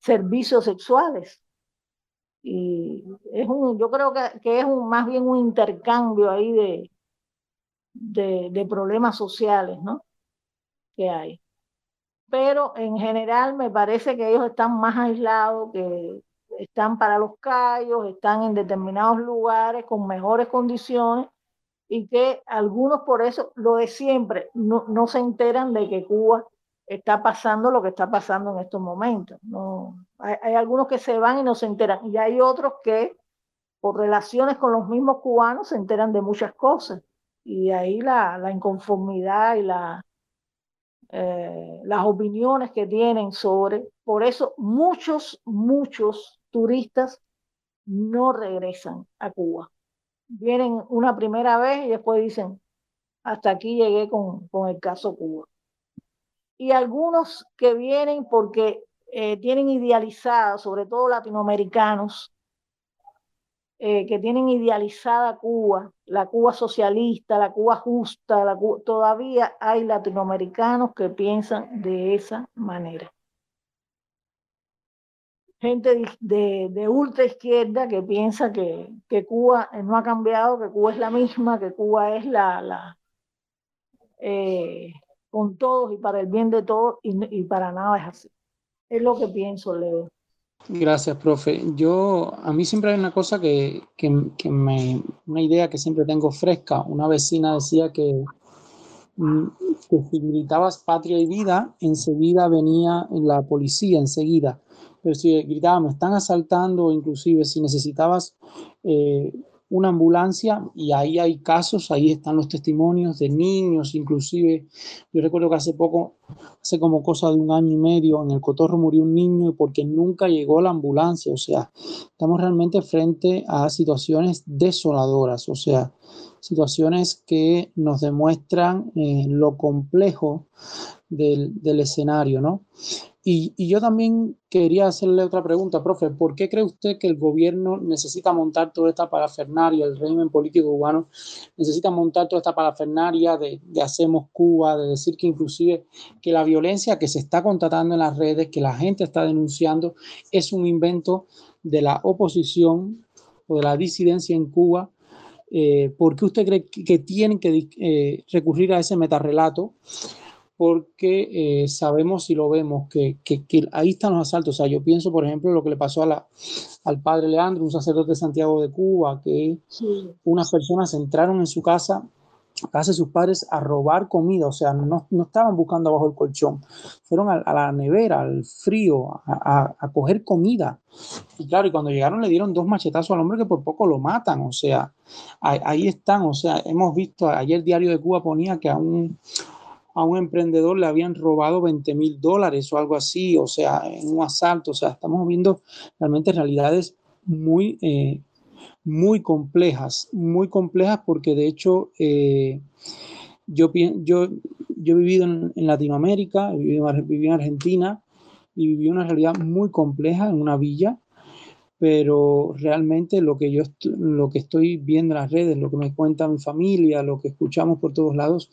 servicios sexuales. Y es un, yo creo que, que es un, más bien un intercambio ahí de, de, de problemas sociales, ¿no? Que hay. Pero en general me parece que ellos están más aislados, que están para los callos, están en determinados lugares con mejores condiciones y que algunos por eso, lo de siempre, no, no se enteran de que Cuba está pasando lo que está pasando en estos momentos. No, hay, algunos que se van y no se enteran y hay otros que por relaciones con los mismos cubanos se enteran de muchas cosas y ahí la, la inconformidad y la, eh, las opiniones que tienen sobre, por eso muchos, muchos turistas no regresan a Cuba. Vienen una primera vez y después dicen, hasta aquí llegué con, con el caso Cuba. Y algunos que vienen porque eh, tienen idealizada, sobre todo latinoamericanos, eh, que tienen idealizada Cuba, la Cuba socialista, la Cuba justa, todavía hay latinoamericanos que piensan de esa manera gente de, de, ultra izquierda que piensa que, que, Cuba no ha cambiado, que Cuba es la misma, que Cuba es la, la eh, con todos y para el bien de todos y, y, para nada es así. Es lo que pienso, Leo. Gracias, profe. Yo, a mí siempre hay una cosa que, que, me, una idea que siempre tengo fresca. Una vecina decía que, mm, que si gritabas patria y vida, enseguida venía la policía, enseguida pero si gritaba, me están asaltando, inclusive si necesitabas eh, una ambulancia, y ahí hay casos, ahí están los testimonios de niños, inclusive, yo recuerdo que hace poco, hace como cosa de un año y medio, en el Cotorro murió un niño porque nunca llegó la ambulancia, o sea, estamos realmente frente a situaciones desoladoras, o sea, situaciones que nos demuestran eh, lo complejo del, del escenario, ¿no? Y, yo también quería hacerle otra pregunta, profe. ¿Por qué cree usted que el gobierno necesita montar toda esta parafernaria, el régimen político cubano necesita montar toda esta parafernaria de, de Hacemos Cuba, de decir que inclusive que la violencia que se está contratando en las redes, que la gente está denunciando, es un invento de la oposición o de la disidencia en Cuba? Eh, ¿Por qué usted cree que, tienen que eh, recurrir a ese metarrelato? porque eh, sabemos y lo vemos que, que, que, ahí están los asaltos. O sea, yo pienso, por ejemplo, lo que le pasó a la, al padre Leandro, un sacerdote de Santiago de Cuba, que sí. unas personas entraron en su casa, de sus padres, a robar comida. O sea, no, no estaban buscando abajo el colchón, fueron a, a la nevera, al frío, a, a, a, coger comida. Y claro, y cuando llegaron le dieron dos machetazos al hombre que por poco lo matan. O sea, ahí, están. O sea, hemos visto, ayer Diario de Cuba ponía que a un a un emprendedor le habían robado 20 mil dólares o algo así, o sea, en un asalto, o sea, estamos viendo realmente realidades muy, eh, muy complejas, muy complejas porque de hecho eh, yo, yo, yo he vivido en, en Latinoamérica, he vivido, viví en Argentina y viví una realidad muy compleja en una villa, pero realmente lo que yo lo que estoy viendo en las redes, lo que me cuenta mi familia, lo que escuchamos por todos lados,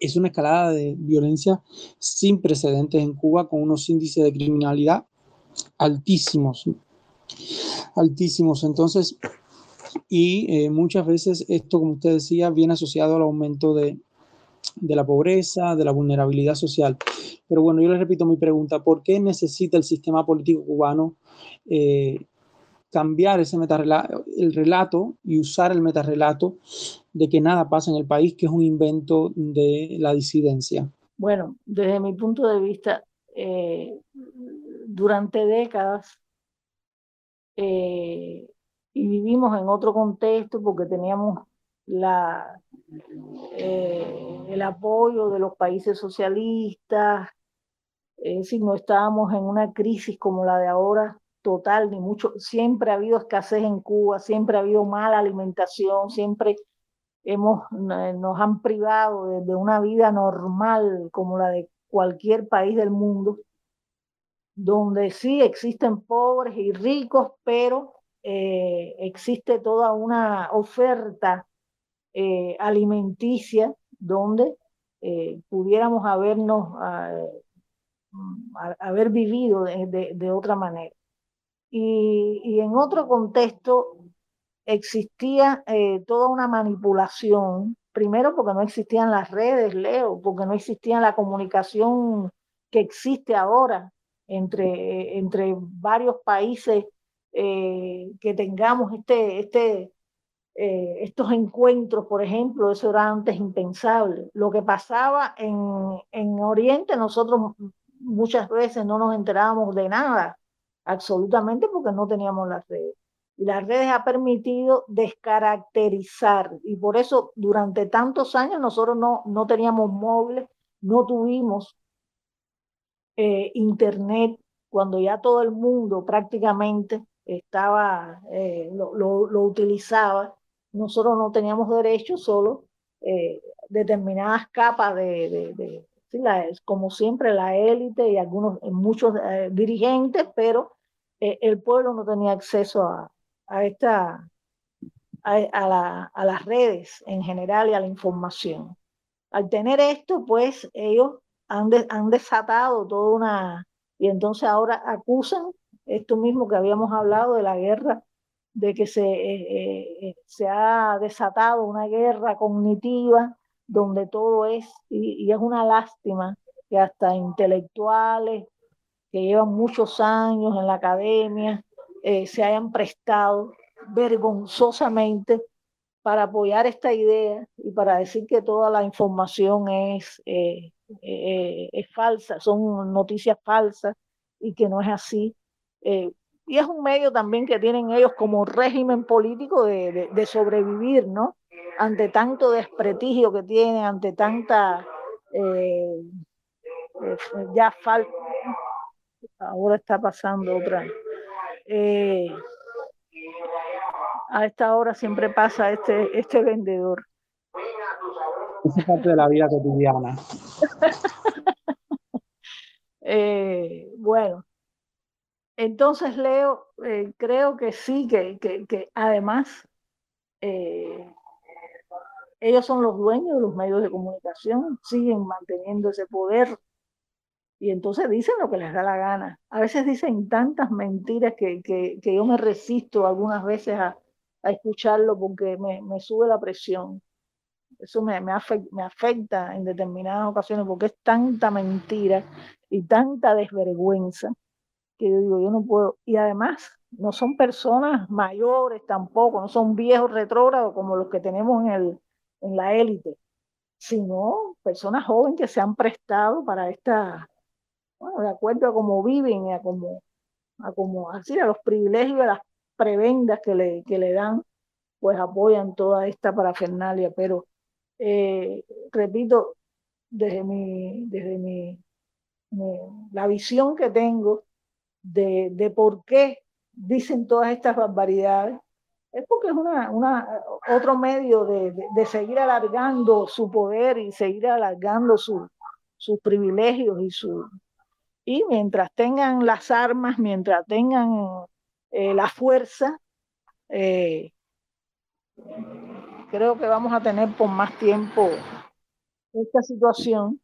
es una escalada de violencia sin precedentes en Cuba con unos índices de criminalidad altísimos, altísimos. Entonces, y eh, muchas veces esto, como usted decía, viene asociado al aumento de, de la pobreza, de la vulnerabilidad social. Pero bueno, yo le repito mi pregunta, ¿por qué necesita el sistema político cubano eh, cambiar ese el relato y usar el metarrelato de que nada pasa en el país, que es un invento de la disidencia? Bueno, desde mi punto de vista, eh, durante décadas, eh, y vivimos en otro contexto porque teníamos eh, el apoyo de los países socialistas, es decir, no estábamos en una crisis como la de ahora total, ni mucho, siempre ha habido escasez en Cuba, siempre ha habido mala alimentación, siempre hemos, nos han privado de, una vida normal como la de cualquier país del mundo, donde sí existen pobres y ricos, pero eh, existe toda una oferta eh, alimenticia donde eh, pudiéramos habernos ah, haber vivido de, otra manera. Y, en otro contexto existía toda una manipulación, primero porque no existían las redes, Leo, porque no existía la comunicación que existe ahora entre, entre varios países eh, que tengamos este, este, eh, estos encuentros, por ejemplo, eso era antes impensable. Lo que pasaba en, en Oriente, nosotros muchas veces no nos enterábamos de nada, absolutamente porque no teníamos las redes. Y las redes ha permitido descaracterizar y por eso durante tantos años nosotros no, no teníamos móviles, no tuvimos eh, internet, cuando ya todo el mundo prácticamente estaba, eh, lo, lo, utilizaba, nosotros no teníamos derecho, solo eh, determinadas capas de, como siempre la élite y algunos, muchos dirigentes, pero el pueblo no tenía acceso a, a esta, a, la, a, las redes en general y a la información. Al tener esto, pues ellos han, han desatado toda una, y entonces ahora acusan esto mismo que habíamos hablado de la guerra, de que se, se ha desatado una guerra cognitiva donde todo es, y, es una lástima que hasta intelectuales que llevan muchos años en la academia eh, se hayan prestado vergonzosamente para apoyar esta idea y para decir que toda la información es, eh, eh, es falsa, son noticias falsas y que no es así. y es un medio también que tienen ellos como régimen político de, de sobrevivir, ¿no? ante tanto desprestigio que tiene, ante tanta eh, eh, ya falta, ahora está pasando otra. Eh, a esta hora siempre pasa este, este vendedor. Es parte de la vida cotidiana. bueno, entonces Leo, creo que sí, que, que, que además ellos son los dueños de los medios de comunicación, siguen manteniendo ese poder y entonces dicen lo que les da la gana. A veces dicen tantas mentiras que, que, que yo me resisto algunas veces a, a escucharlo porque me, me, sube la presión. Eso me, me, afecta, me afecta en determinadas ocasiones porque es tanta mentira y tanta desvergüenza que yo digo, yo no puedo. Y además, no son personas mayores tampoco, no son viejos retrógrados como los que tenemos en el, en la élite, sino personas jóvenes que se han prestado para esta, bueno, de acuerdo a cómo viven, a cómo, a cómo, así, a los privilegios, a las prebendas que le, que le dan, pues apoyan toda esta parafernalia. Pero, eh, repito, desde mi, desde mi, la visión que tengo de, de por qué dicen todas estas barbaridades, es porque es una, una, otro medio de, de, seguir alargando su poder y seguir alargando su, sus privilegios y su y mientras tengan las armas, mientras tengan eh, la fuerza, eh, creo que vamos a tener por más tiempo esta situación,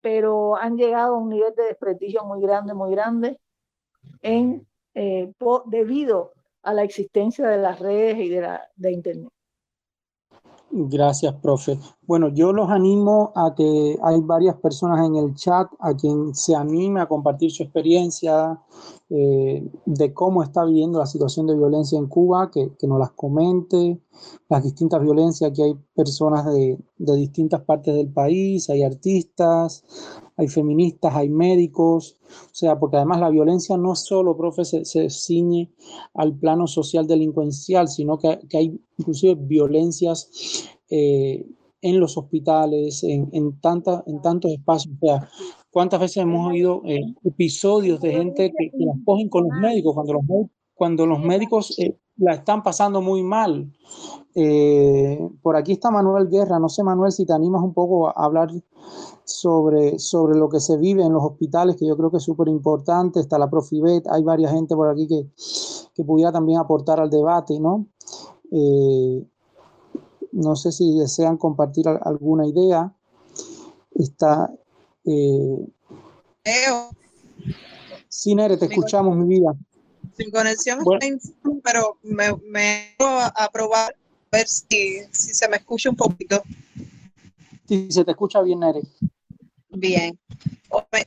pero han llegado a un nivel de desprestigio muy grande, muy grande, en, eh, debido a la existencia de las redes y de, la, de Internet. Gracias, profe. Bueno, yo los animo a que hay varias personas en el chat a quien se anime a compartir su experiencia eh, de cómo está viviendo la situación de violencia en Cuba, que, que, nos las comente, las distintas violencias, que hay personas de, de distintas partes del país, hay artistas, hay feministas, hay médicos, o sea, porque además la violencia no solo, profe, se, ciñe al plano social delincuencial, sino que, hay inclusive violencias eh, en los hospitales, en, en, tanta, en tantos espacios. O sea, ¿cuántas veces hemos oído eh, episodios de gente que, que, las cogen con los médicos cuando los, cuando los médicos eh, la están pasando muy mal? Eh, por aquí está Manuel Guerra. No sé, Manuel, si te animas un poco a hablar sobre, sobre lo que se vive en los hospitales, que yo creo que es súper importante. Está la Profibet, hay varias gente por aquí que, que pudiera también aportar al debate, ¿no? No sé si desean compartir alguna idea. Está. Eh... Sí, Nere, te escuchamos, mi vida. Sin conexión, pero me, me voy a probar a ver si, si se me escucha un poquito. Sí, se te escucha bien, Nere. Bien.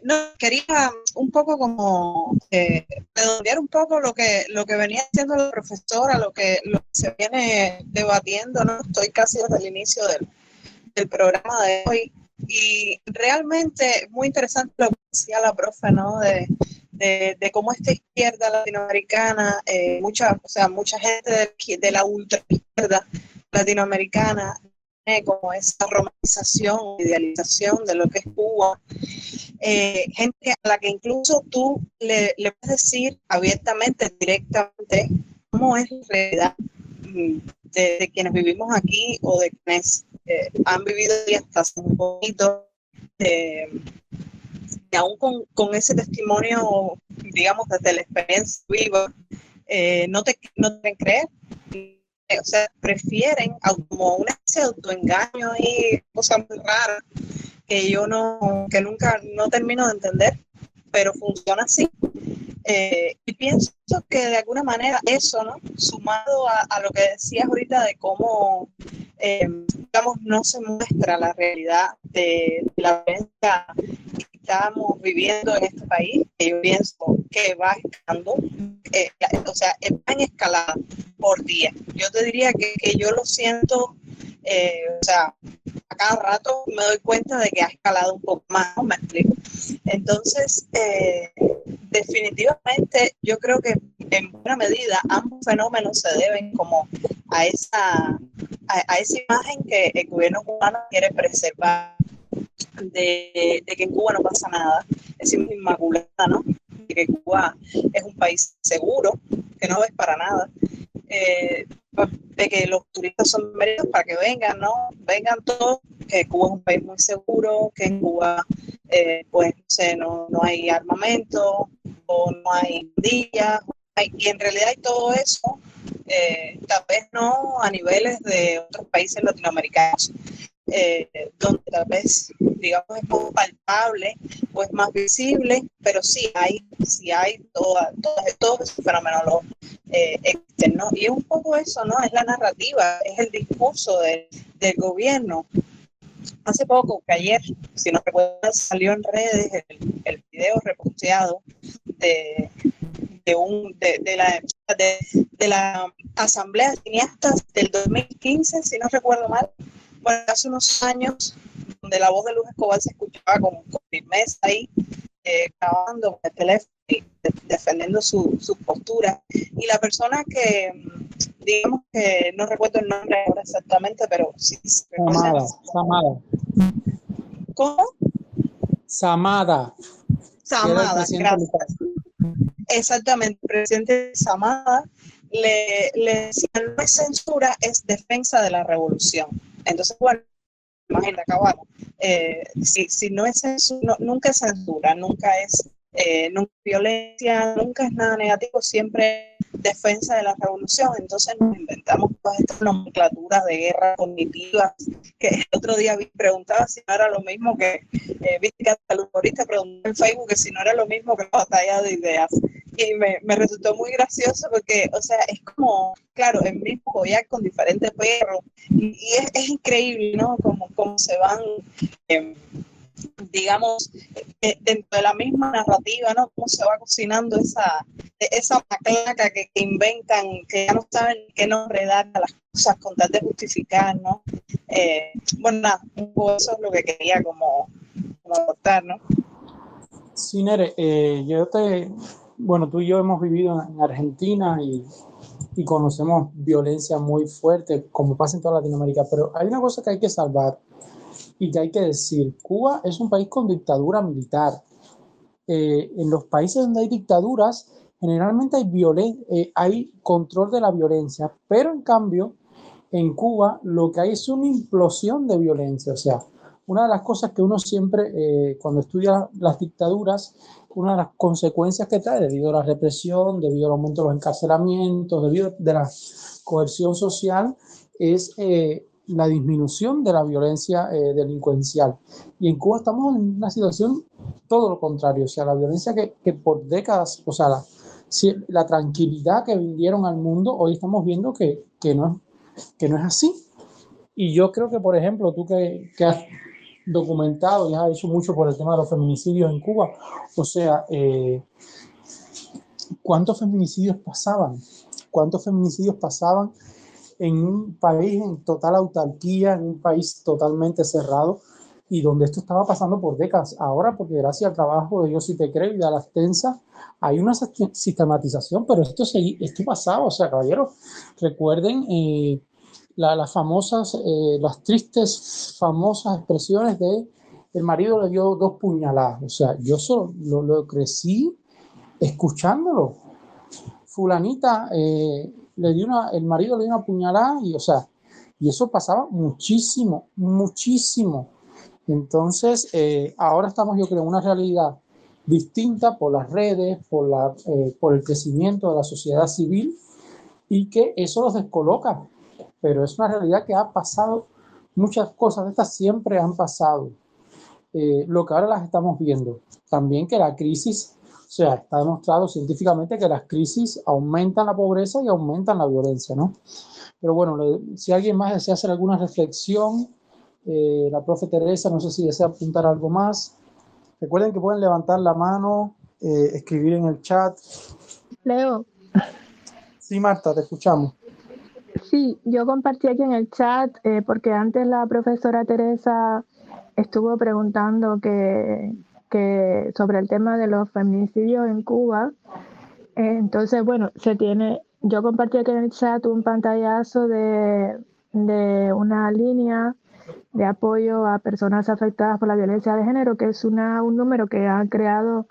No, quería un poco como eh, redondear un poco lo que, lo que venía haciendo la profesora, lo que, lo que se viene debatiendo, ¿no? Estoy casi desde el inicio del, del programa de hoy. Y realmente muy interesante lo que decía la profe, ¿no? De, de, cómo esta izquierda latinoamericana, eh, mucha, o sea, mucha gente de, la ultra izquierda latinoamericana como esa romantización, idealización de lo que es Cuba, eh, gente a la que incluso tú le, puedes decir abiertamente, directamente, cómo es la realidad mm, de, quienes vivimos aquí o de quienes eh, han vivido y hasta hace un poquito, eh, aún con, con, ese testimonio, digamos, desde la experiencia viva, no, te, no te creer o sea, prefieren como una especie de autoengaño y cosas muy raras que yo no, que nunca, no termino de entender, pero funciona así. Eh, y pienso que de alguna manera eso, ¿no? Sumado a, lo que decías ahorita de cómo, eh, digamos, no se muestra la realidad de, la violencia viviendo en este país, que yo pienso que va escalando, eh, o sea, va en por día. Yo te diría que, yo lo siento, o sea, a cada rato me doy cuenta de que ha escalado un poco más. Me explico. Entonces, definitivamente yo creo que en buena medida ambos fenómenos se deben como a esa, a, esa imagen que el gobierno cubano quiere preservar de, que en Cuba no pasa nada, es inmaculada, ¿no? De que Cuba es un país seguro, que no es para nada, eh, de que los turistas son bienvenidos para que vengan, ¿no? Vengan todos, que Cuba es un país muy seguro, que en Cuba eh, pues no, no, hay armamento, o no hay pandillas, y en realidad hay todo eso, eh, tal vez no a niveles de otros países latinoamericanos, eh, donde tal vez, digamos, es más palpable o es más visible, pero sí hay, sí hay toda, todos esos fenómenos eh, externos. Y es un poco eso, ¿no? Es la narrativa, es el discurso del gobierno. Hace poco, que ayer, si no recuerdas, salió en redes el, el video reposteado de, de, un, de, de la, de, de, la Asamblea de Cineastas del 2015, si no recuerdo mal, bueno, hace unos años, donde la voz de Luz Escobar se escuchaba con, con firmeza ahí, eh, grabando con el teléfono y defendiendo su, su, postura. Y la persona que, digamos que no recuerdo el nombre ahora exactamente, pero sí. Samada, Samada. ¿Cómo? Samada. Samada, gracias. Exactamente, el presidente Samada le, le decía, no es censura, es defensa de la revolución. Entonces, bueno, imagínate, acabar. Eh, si, si, no es censura, nunca es censura, es eh, nunca violencia, nunca es nada negativo, siempre defensa de la revolución. Entonces nos inventamos todas estas nomenclaturas de guerra cognitiva que el otro día vi, preguntaba si no era lo mismo que, eh, viste que hasta el humorista preguntó en Facebook que si no era lo mismo que la batalla de ideas. Y me, me resultó muy gracioso porque, o sea, es como, claro, el mismo collar con diferentes perros. Y, y es, es, increíble, ¿no? Como, como se van... Eh, digamos, eh, dentro de la misma narrativa, ¿no? Cómo se va cocinando esa, esa maclaca que, inventan, que ya no saben qué nombre dar a las cosas con tal de justificar, ¿no? Eh, bueno, nada, eso es lo que quería como, como aportar, ¿no? Sí, Nere, eh, yo te, bueno, tú y yo hemos vivido en Argentina y, y, conocemos violencia muy fuerte, como pasa en toda Latinoamérica, pero hay una cosa que hay que salvar y que hay que decir, Cuba es un país con dictadura militar. Eh, en los países donde hay dictaduras, generalmente hay, violen eh, hay control de la violencia, pero en cambio, en Cuba lo que hay es una implosión de violencia, o sea, una de las cosas que uno siempre, eh, cuando estudia las dictaduras, una de las consecuencias que trae debido a la represión, debido al aumento de los encarcelamientos, debido a la coerción social, es eh, la disminución de la violencia eh, delincuencial. Y en Cuba estamos en una situación todo lo contrario, o sea, la violencia que, que por décadas, o sea, la, la, tranquilidad que vendieron al mundo, hoy estamos viendo que, que, no, que no es así. Y yo creo que, por ejemplo, tú que, que has documentado y ha hecho mucho por el tema de los feminicidios en Cuba. O sea, eh, ¿cuántos feminicidios pasaban? ¿Cuántos feminicidios pasaban en un país en total autarquía, en un país totalmente cerrado y donde esto estaba pasando por décadas? Ahora, porque gracias al trabajo de Yo Si Te Creo y de Alastensa, hay una sistematización, pero esto, esto pasaba. O sea, caballeros, recuerden... Eh, las famosas, eh, las tristes, famosas expresiones de el marido le dio dos puñaladas. O sea, yo solo lo, crecí escuchándolo. Fulanita eh, le dio una, el marido le dio una puñalada y, o sea, y eso pasaba muchísimo, muchísimo. Entonces, eh, ahora estamos, yo creo, en una realidad distinta por las redes, por, la, por el crecimiento de la sociedad civil y que eso los descoloca pero es una realidad que ha pasado, muchas cosas de estas siempre han pasado. Eh, lo que ahora las estamos viendo. También que la crisis, o sea, está demostrado científicamente que las crisis aumentan la pobreza y aumentan la violencia, ¿no? Pero bueno, si alguien más desea hacer alguna reflexión, eh, la profe Teresa, no sé si desea apuntar algo más. Recuerden que pueden levantar la mano, eh, escribir en el chat. Leo. Sí, Marta, te escuchamos. Sí, yo compartí aquí en el chat eh, porque antes la profesora Teresa estuvo preguntando que, sobre el tema de los feminicidios en Cuba. Entonces, bueno, se tiene, yo compartí aquí en el chat un pantallazo de, una línea de apoyo a personas afectadas por la violencia de género, que es una, un número que han creado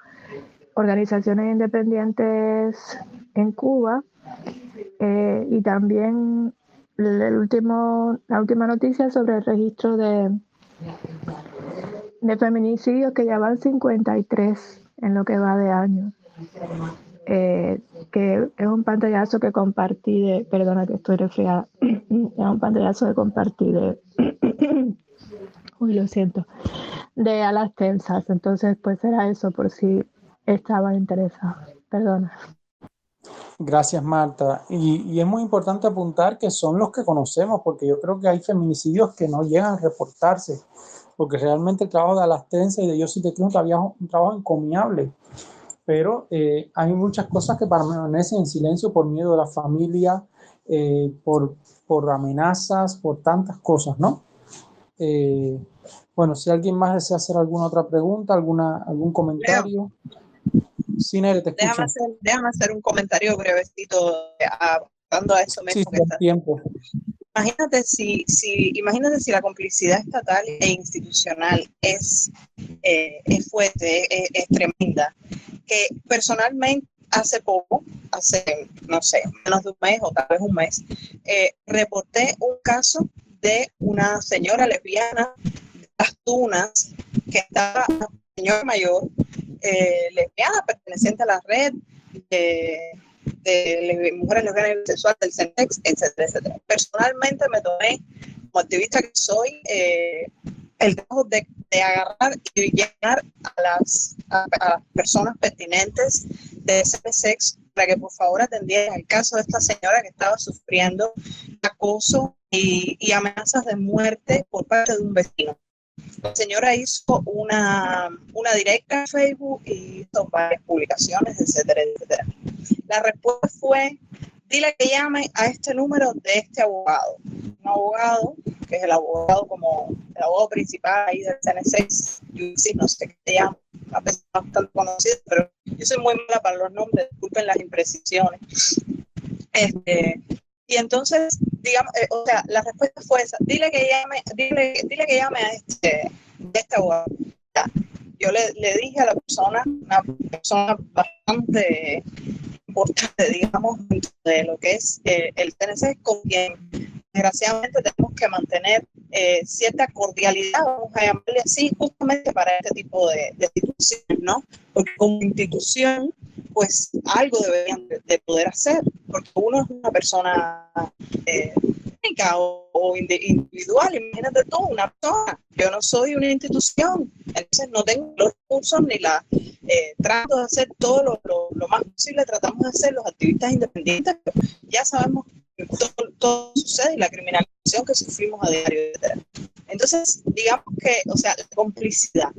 organizaciones independientes en Cuba eh, y también el último, la última noticia sobre el registro de, de feminicidios que ya van 53 en lo que va de años. Eh, que es un pantallazo que compartí de, perdona que estoy resfriada, es un pantallazo que compartí de, uy, lo siento, de a las tensas. Entonces, pues era eso por si estaba interesado. Perdona. Gracias, Marta. Y, es muy importante apuntar que son los que conocemos, porque yo creo que hay feminicidios que no llegan a reportarse, porque realmente el trabajo de Alastense y de Yo sí te creo es un trabajo encomiable, pero eh, hay muchas cosas que permanecen en silencio por miedo de la familia, eh, por, por amenazas, por tantas cosas, ¿no? Eh, bueno, si alguien más desea hacer alguna otra pregunta, alguna, algún comentario déjame, hacer, un comentario brevecito dando a eso mismo tiempo. Imagínate si, si, imagínate si la complicidad estatal e institucional es, eh, es fuerte, es, tremenda, que personalmente hace poco, hace, no sé, menos de un mes o tal vez un mes, eh, reporté un caso de una señora lesbiana de las Tunas que estaba, señora mayor, eh, lesbiana perteneciente a la red de, mujeres lesbianas y sexuales del CENTEX, etcétera, etcétera. Personalmente me tomé, como activista que soy, eh, el trabajo de, agarrar y llegar a las, personas pertinentes de ese sexo para que por favor atendieran el caso de esta señora que estaba sufriendo acoso y amenazas de muerte por parte de un vecino. La señora hizo una, una directa en Facebook y hizo varias publicaciones, etcétera, etcétera. La respuesta fue dile que llame a este número de este abogado. Un abogado, que es el abogado como el abogado principal ahí del CN6, yo sí, no sé qué se llama, a veces bastante conocido, pero yo soy muy mala para los nombres, disculpen las imprecisiones. Este, y entonces, digamos, eh, o sea, la respuesta fue esa, dile que llame, dile, dile que llame a este, este abogado. Yo le, le dije a la persona, una persona bastante importante, digamos, de lo que es eh, el TNC, con quien desgraciadamente tenemos que mantener eh, cierta cordialidad, vamos a llamarle justamente para este tipo de, de ¿no? Porque como institución, pues algo deberían de, poder hacer, porque uno es una persona eh, o, individual, imagínate tú, una persona, yo no soy una institución, entonces no tengo los recursos ni la, eh, trato de hacer todo lo, lo, más posible, tratamos de hacer los activistas independientes, ya sabemos todo, todo sucede y la criminalización que sufrimos a diario. Entonces, digamos que, o sea, la complicidad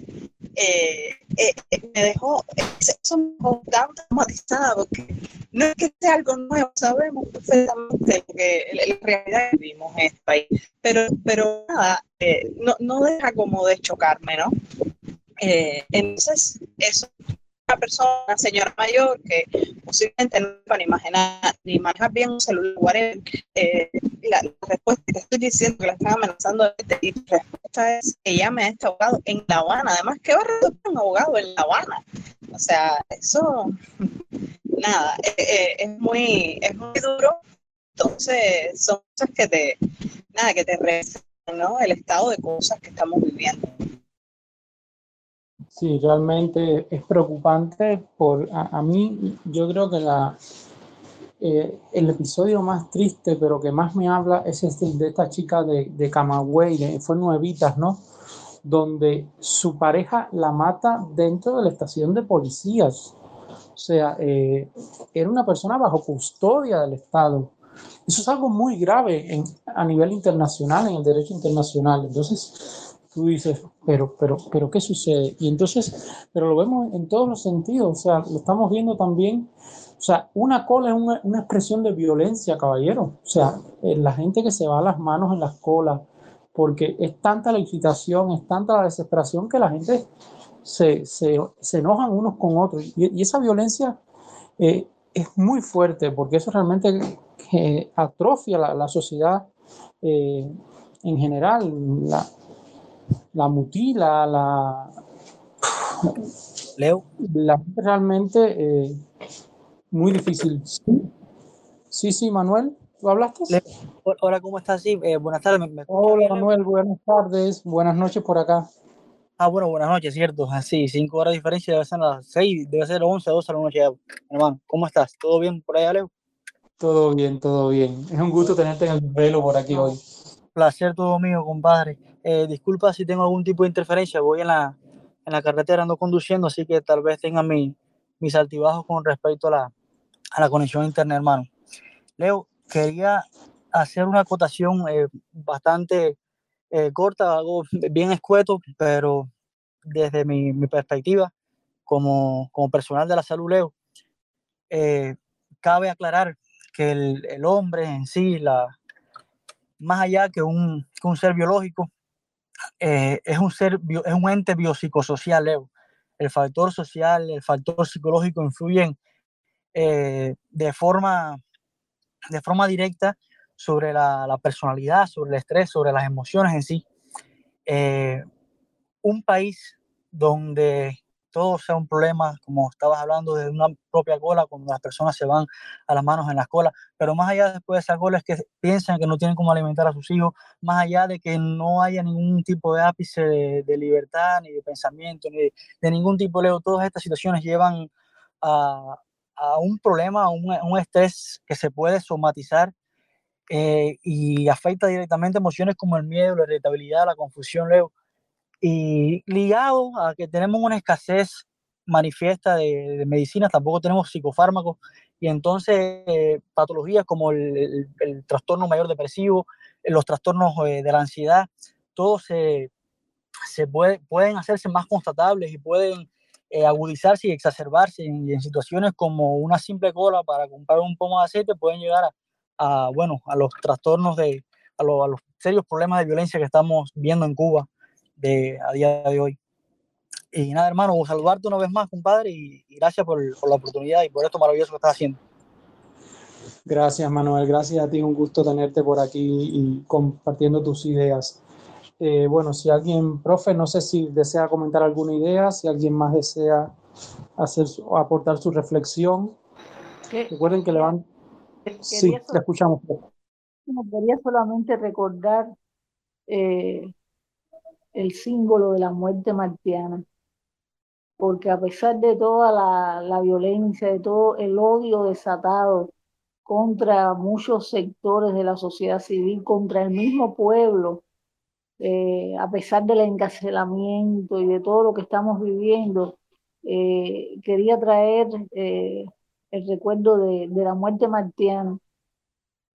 eh, eh, me dejó, eso me dejó tan traumatizada porque no es que sea algo nuevo, sabemos perfectamente que la realidad que vivimos en este pero, pero nada, eh, no, no deja como de chocarme, ¿no? entonces, eso una persona, señora mayor que posiblemente no ni imaginar ni manejar bien un celular, eh, la, respuesta que estoy diciendo que la están amenazando y la respuesta es que llame a este abogado en La Habana. Además, ¿qué va a resolver un abogado en La Habana? O sea, eso, nada, eh, eh, es, muy, es muy duro. Entonces, son cosas que te, nada, que te ¿no? El estado de cosas que estamos viviendo. Sí, realmente es preocupante. Por, a, mí, yo creo que la, eh, el episodio más triste, pero que más me habla, es este de esta chica de, de Camagüey, fue Nuevitas, ¿no? Donde su pareja la mata dentro de la estación de policías. O sea, eh, era una persona bajo custodia del Estado. Eso es algo muy grave a nivel internacional, en el derecho internacional. Entonces, tú dices, pero, pero, pero, ¿qué sucede? Y entonces, pero lo vemos en todos los sentidos, o sea, lo estamos viendo también, o sea, una cola es una, una expresión de violencia, caballero, o sea, eh, la gente que se va las manos en las colas, porque es tanta la excitación, es tanta la desesperación que la gente se, se, se enojan unos con otros. Y, esa violencia eh, es muy fuerte, porque eso realmente eh, atrofia la, la sociedad en general. La mutila, la... Leo. La realmente eh, muy difícil. Sí, sí, Manuel, ¿tú hablaste? Hola, ¿cómo estás? Sí, eh, buenas tardes. Hola, Manuel, buenas tardes, buenas noches por acá. Ah, bueno, buenas noches, cierto. Así, cinco horas de diferencia, debe ser las seis, debe ser once, doce a la noche. Hermano, ¿cómo estás? ¿Todo bien por allá, Leo? Todo bien, todo bien. Es un gusto tenerte en el velo por aquí hoy. Placer todo mío, compadre. Eh, disculpa si tengo algún tipo de interferencia, voy en la, en la carretera, ando conduciendo, así que tal vez tenga mi, mis altibajos con respecto a la, a la conexión internet, hermano. Leo, quería hacer una acotación eh, bastante eh, corta, algo bien escueto, pero desde mi, mi perspectiva como, como, personal de la salud, Leo, cabe aclarar que el, el hombre en sí, la, más allá que un, que un ser biológico, eh, es, un ser, es un ente biopsicosocial. El factor social, el factor psicológico influyen eh, de, forma, de forma directa sobre la, la, personalidad, sobre el estrés, sobre las emociones en sí. Eh, un país donde todo sea un problema, como estabas hablando de una propia cola, cuando las personas se van a las manos en las colas, pero más allá después de esa cola es que piensan que no tienen cómo alimentar a sus hijos, más allá de que no haya ningún tipo de ápice de, libertad, ni de pensamiento, ni de, ningún tipo, Leo, todas estas situaciones llevan a, a un problema, a un, un, estrés que se puede somatizar eh, y afecta directamente emociones como el miedo, la irritabilidad, la confusión, Leo y ligado a que tenemos una escasez manifiesta de, de medicinas, tampoco tenemos psicofármacos, y entonces eh, patologías como el, trastorno mayor depresivo, los trastornos eh, de la ansiedad, todos se, se puede, pueden hacerse más constatables y pueden eh, agudizarse y exacerbarse en, en, situaciones como una simple cola para comprar un pomo de aceite pueden llegar a, bueno, a los trastornos de, a, a, los serios problemas de violencia que estamos viendo en Cuba de, a día de hoy. Y nada, hermano, saludarte una vez más, compadre, y, y gracias por, por, la oportunidad y por esto maravilloso que estás haciendo. Gracias, Manuel. Gracias a ti. Un gusto tenerte por aquí y compartiendo tus ideas. Eh, bueno, si alguien, profe, no sé si desea comentar alguna idea, si alguien más desea hacer o aportar su reflexión. ¿Qué? Recuerden que le van. Sí, te escuchamos. No, quería solamente recordar eh, el símbolo de la muerte martiana, porque a pesar de toda la, la violencia, de todo el odio desatado contra muchos sectores de la sociedad civil, contra el mismo pueblo, eh, a pesar del encarcelamiento y de todo lo que estamos viviendo, eh, quería traer eh, el recuerdo de, de, la muerte martiana,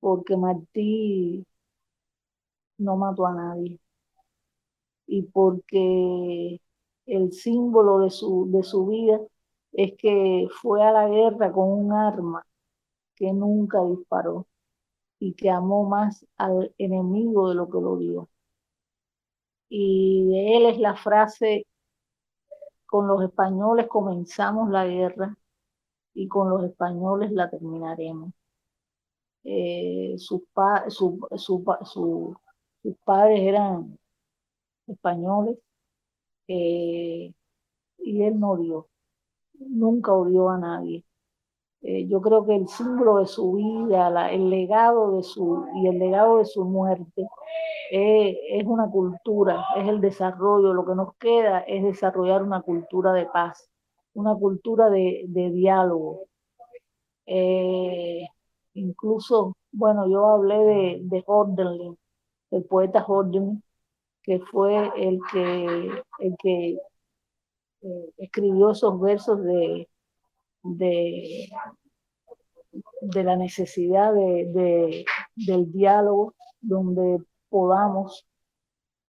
porque Martí no mató a nadie y porque el símbolo de su, de su vida es que fue a la guerra con un arma que nunca disparó y que amó más al enemigo de lo que lo dio y de él es la frase, con los españoles comenzamos la guerra y con los españoles la terminaremos. Eh, sus, pa, su, su, su, sus padres eran españoles eh, y él no odió, nunca odió a nadie. Eh, yo creo que el símbolo de su vida, el legado de su y el legado de su muerte es, es, una cultura, es el desarrollo. Lo que nos queda es desarrollar una cultura de paz, una cultura de, de diálogo. Eh, incluso, bueno, yo hablé de, de Hordenlin, el poeta Hordenlin, que fue el que, el que eh, escribió esos versos de, de, de la necesidad de, de, del diálogo, donde podamos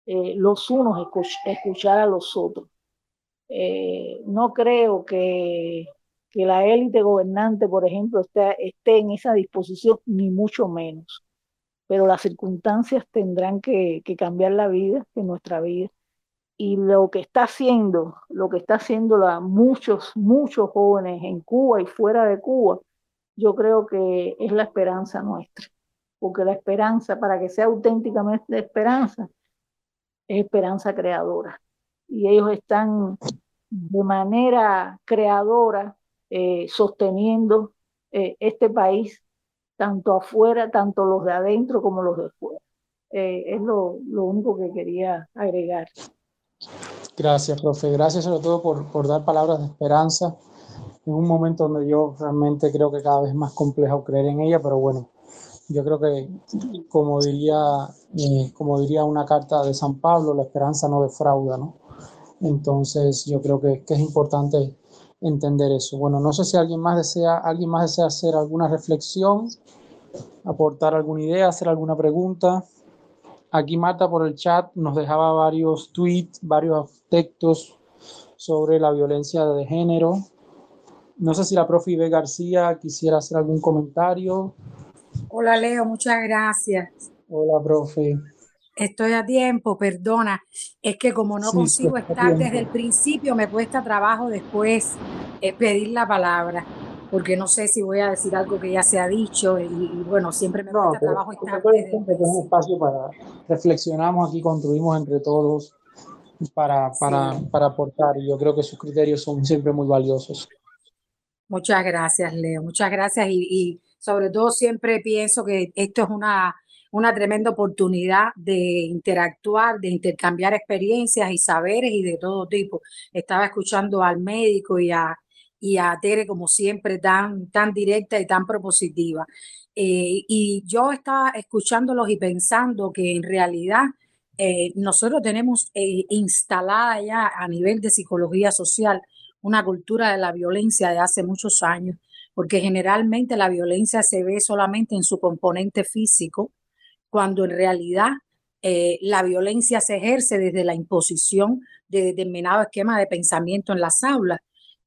eh, los unos escuchar a los otros. Eh, no creo que, que la élite gobernante, por ejemplo, esté, esté en esa disposición, ni mucho menos. Pero las circunstancias tendrán que, cambiar la vida, de nuestra vida. Y lo que está haciendo, lo que está haciendo la, muchos, muchos jóvenes en Cuba y fuera de Cuba, yo creo que es la esperanza nuestra porque la esperanza, para que sea auténticamente esperanza, es esperanza creadora. Y ellos están de manera creadora eh, sosteniendo eh, este país, tanto afuera, tanto los de adentro como los de fuera. Eh, es lo, lo, único que quería agregar. Gracias, profe. Gracias sobre todo por, por dar palabras de esperanza en un momento donde yo realmente creo que cada vez es más complejo creer en ella, pero bueno, yo creo que, como diría, eh, como diría una carta de San Pablo, la esperanza no defrauda, ¿no? Entonces, yo creo que, que, es importante entender eso. Bueno, no sé si alguien más desea, alguien más desea hacer alguna reflexión, aportar alguna idea, hacer alguna pregunta. Aquí Marta por el chat nos dejaba varios tweets, varios textos sobre la violencia de género. No sé si la profe Ibe García quisiera hacer algún comentario. Hola Leo, muchas gracias. Hola, profe. Estoy a tiempo, perdona. Es que como no sí, consigo estar desde el principio, me cuesta trabajo después eh, pedir la palabra, porque no sé si voy a decir algo que ya se ha dicho y, y bueno, siempre me cuesta no, trabajo estar desde el un espacio para reflexionamos aquí, construimos entre todos para, para, sí. para aportar y yo creo que sus criterios son siempre muy valiosos. Muchas gracias, Leo. Muchas gracias y, y sobre todo siempre pienso que esto es una, una tremenda oportunidad de interactuar, de intercambiar experiencias y saberes y de todo tipo. Estaba escuchando al médico y a, y a Tere como siempre tan, tan directa y tan propositiva. Eh, y yo estaba escuchándolos y pensando que en realidad eh, nosotros tenemos eh, instalada ya a nivel de psicología social una cultura de la violencia de hace muchos años porque generalmente la violencia se ve solamente en su componente físico, cuando en realidad eh, la violencia se ejerce desde la imposición de determinado esquema de pensamiento en las aulas.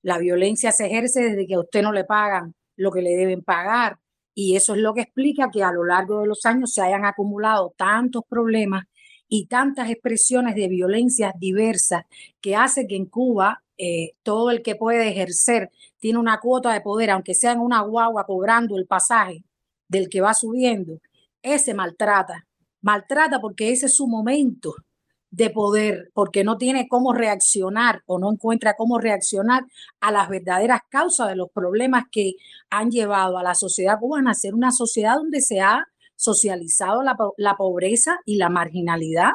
La violencia se ejerce desde que a usted no le pagan lo que le deben pagar. Y eso es lo que explica que a lo largo de los años se hayan acumulado tantos problemas y tantas expresiones de violencias diversas que hace que en Cuba eh, todo el que puede ejercer tiene una cuota de poder, aunque sea en una guagua cobrando el pasaje del que va subiendo, ese maltrata. Maltrata porque ese es su momento de poder porque no tiene cómo reaccionar o no encuentra cómo reaccionar a las verdaderas causas de los problemas que han llevado a la sociedad cubana a ser una sociedad donde se ha socializado la, la pobreza y la marginalidad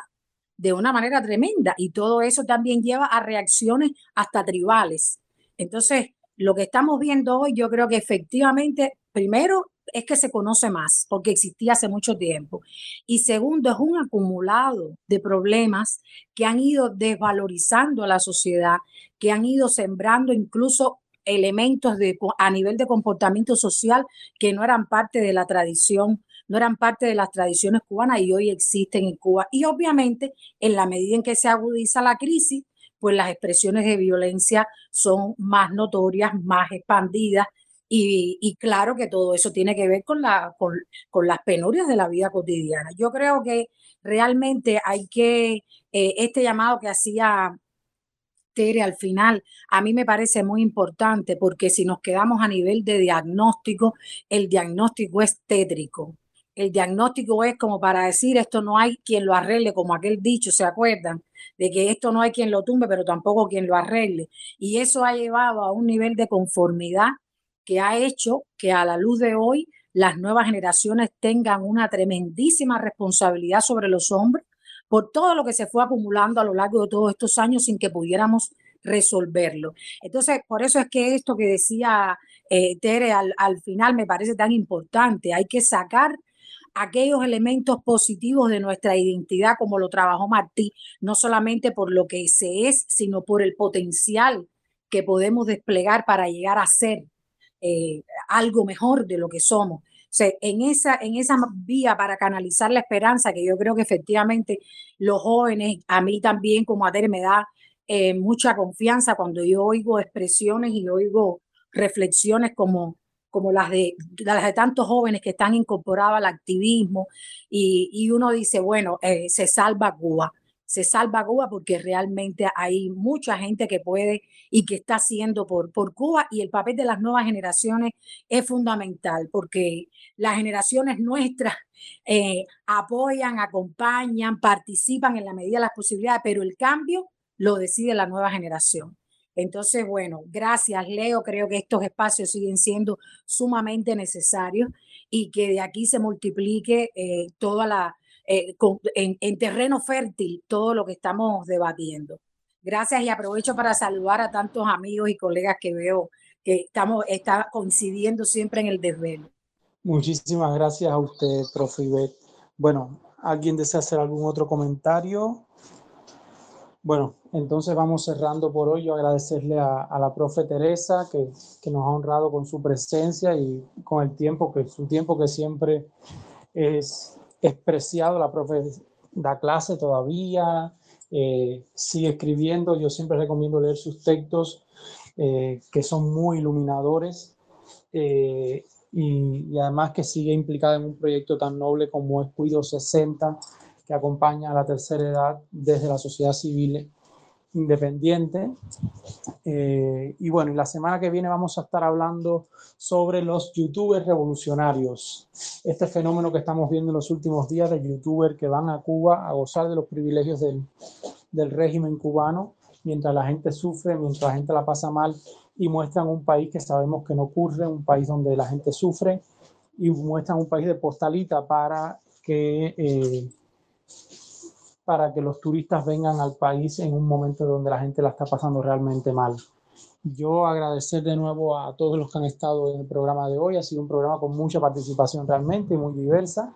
de una manera tremenda y todo eso también lleva a reacciones hasta tribales. Entonces, lo que estamos viendo hoy, yo creo que efectivamente, primero, es que se conoce más, porque existía hace mucho tiempo. Y segundo, es un acumulado de problemas que han ido desvalorizando a la sociedad, que han ido sembrando incluso elementos a nivel de comportamiento social que no eran parte de la tradición, no eran parte de las tradiciones cubanas y hoy existen en Cuba. Y obviamente, en la medida en que se agudiza la crisis, pues las expresiones de violencia son más notorias, más expandidas y, claro que todo eso tiene que ver con, la, con, las penurias de la vida cotidiana. Yo creo que realmente hay que, eh, este llamado que hacía Tere al final, a mí me parece muy importante porque si nos quedamos a nivel de diagnóstico, el diagnóstico es tétrico. El diagnóstico es como para decir esto no hay quien lo arregle, como aquel dicho, ¿se acuerdan? De que esto no hay quien lo tumbe, pero tampoco quien lo arregle. Y eso ha llevado a un nivel de conformidad que ha hecho que a la luz de hoy las nuevas generaciones tengan una tremendísima responsabilidad sobre los hombres por todo lo que se fue acumulando a lo largo de todos estos años sin que pudiéramos resolverlo. Entonces, por eso es que esto que decía eh, Tere al, al final me parece tan importante. Hay que sacar aquellos elementos positivos de nuestra identidad, como lo trabajó Martí, no solamente por lo que se es, sino por el potencial que podemos desplegar para llegar a ser eh, algo mejor de lo que somos. en, esa, en esa vía para canalizar la esperanza, que yo creo que efectivamente los jóvenes, a mí también como a Tere me da eh, mucha confianza cuando yo oigo expresiones y oigo reflexiones como, como las de, las de tantos jóvenes que están incorporados al activismo y, y uno dice, bueno, eh, se salva Cuba se salva Cuba porque realmente hay mucha gente que puede y que está haciendo por, por Cuba y el papel de las nuevas generaciones es fundamental porque las generaciones nuestras eh, apoyan, acompañan, participan en la medida de las posibilidades, pero el cambio lo decide la nueva generación. Entonces, bueno, gracias Leo, creo que estos espacios siguen siendo sumamente necesarios y que de aquí se multiplique eh, toda la, eh, en, terreno fértil todo lo que estamos debatiendo. Gracias y aprovecho para saludar a tantos amigos y colegas que veo que estamos está coincidiendo siempre en el desvelo. Muchísimas gracias a usted, profe Ivette. Bueno, ¿alguien desea hacer algún otro comentario? Bueno, entonces vamos cerrando por hoy. Yo agradecerle a, a la profe Teresa que, que, nos ha honrado con su presencia y con el tiempo, que su tiempo que siempre es es preciado, la profe da clase todavía, eh, sigue escribiendo, yo siempre recomiendo leer sus textos eh, que son muy iluminadores eh, y, además que sigue implicada en un proyecto tan noble como es Cuido 60, que acompaña a la tercera edad desde la sociedad civil independiente. Eh, y bueno, la semana que viene vamos a estar hablando sobre los youtubers revolucionarios. Este fenómeno que estamos viendo en los últimos días de youtubers que van a Cuba a gozar de los privilegios del, del régimen cubano, mientras la gente sufre, mientras la gente la pasa mal y muestran un país que sabemos que no ocurre, un país donde la gente sufre y muestran un país de postalita para que... Eh, para que los turistas vengan al país en un momento donde la gente la está pasando realmente mal. Yo agradecer de nuevo a todos los que han estado en el programa de hoy. Ha sido un programa con mucha participación realmente, muy diversa.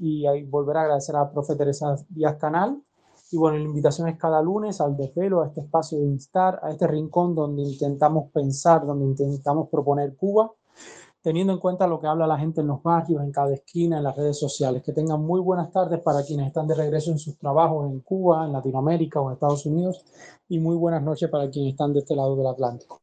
Y ahí volver a agradecer a la profe Teresa Díaz Canal. Y bueno, la invitación es cada lunes al desvelo, a este espacio de instar, a este rincón donde intentamos pensar, donde intentamos proponer Cuba teniendo en cuenta lo que habla la gente en los barrios, en cada esquina, en las redes sociales. Que tengan muy buenas tardes para quienes están de regreso en sus trabajos en Cuba, en Latinoamérica o en Estados Unidos y muy buenas noches para quienes están de este lado del Atlántico.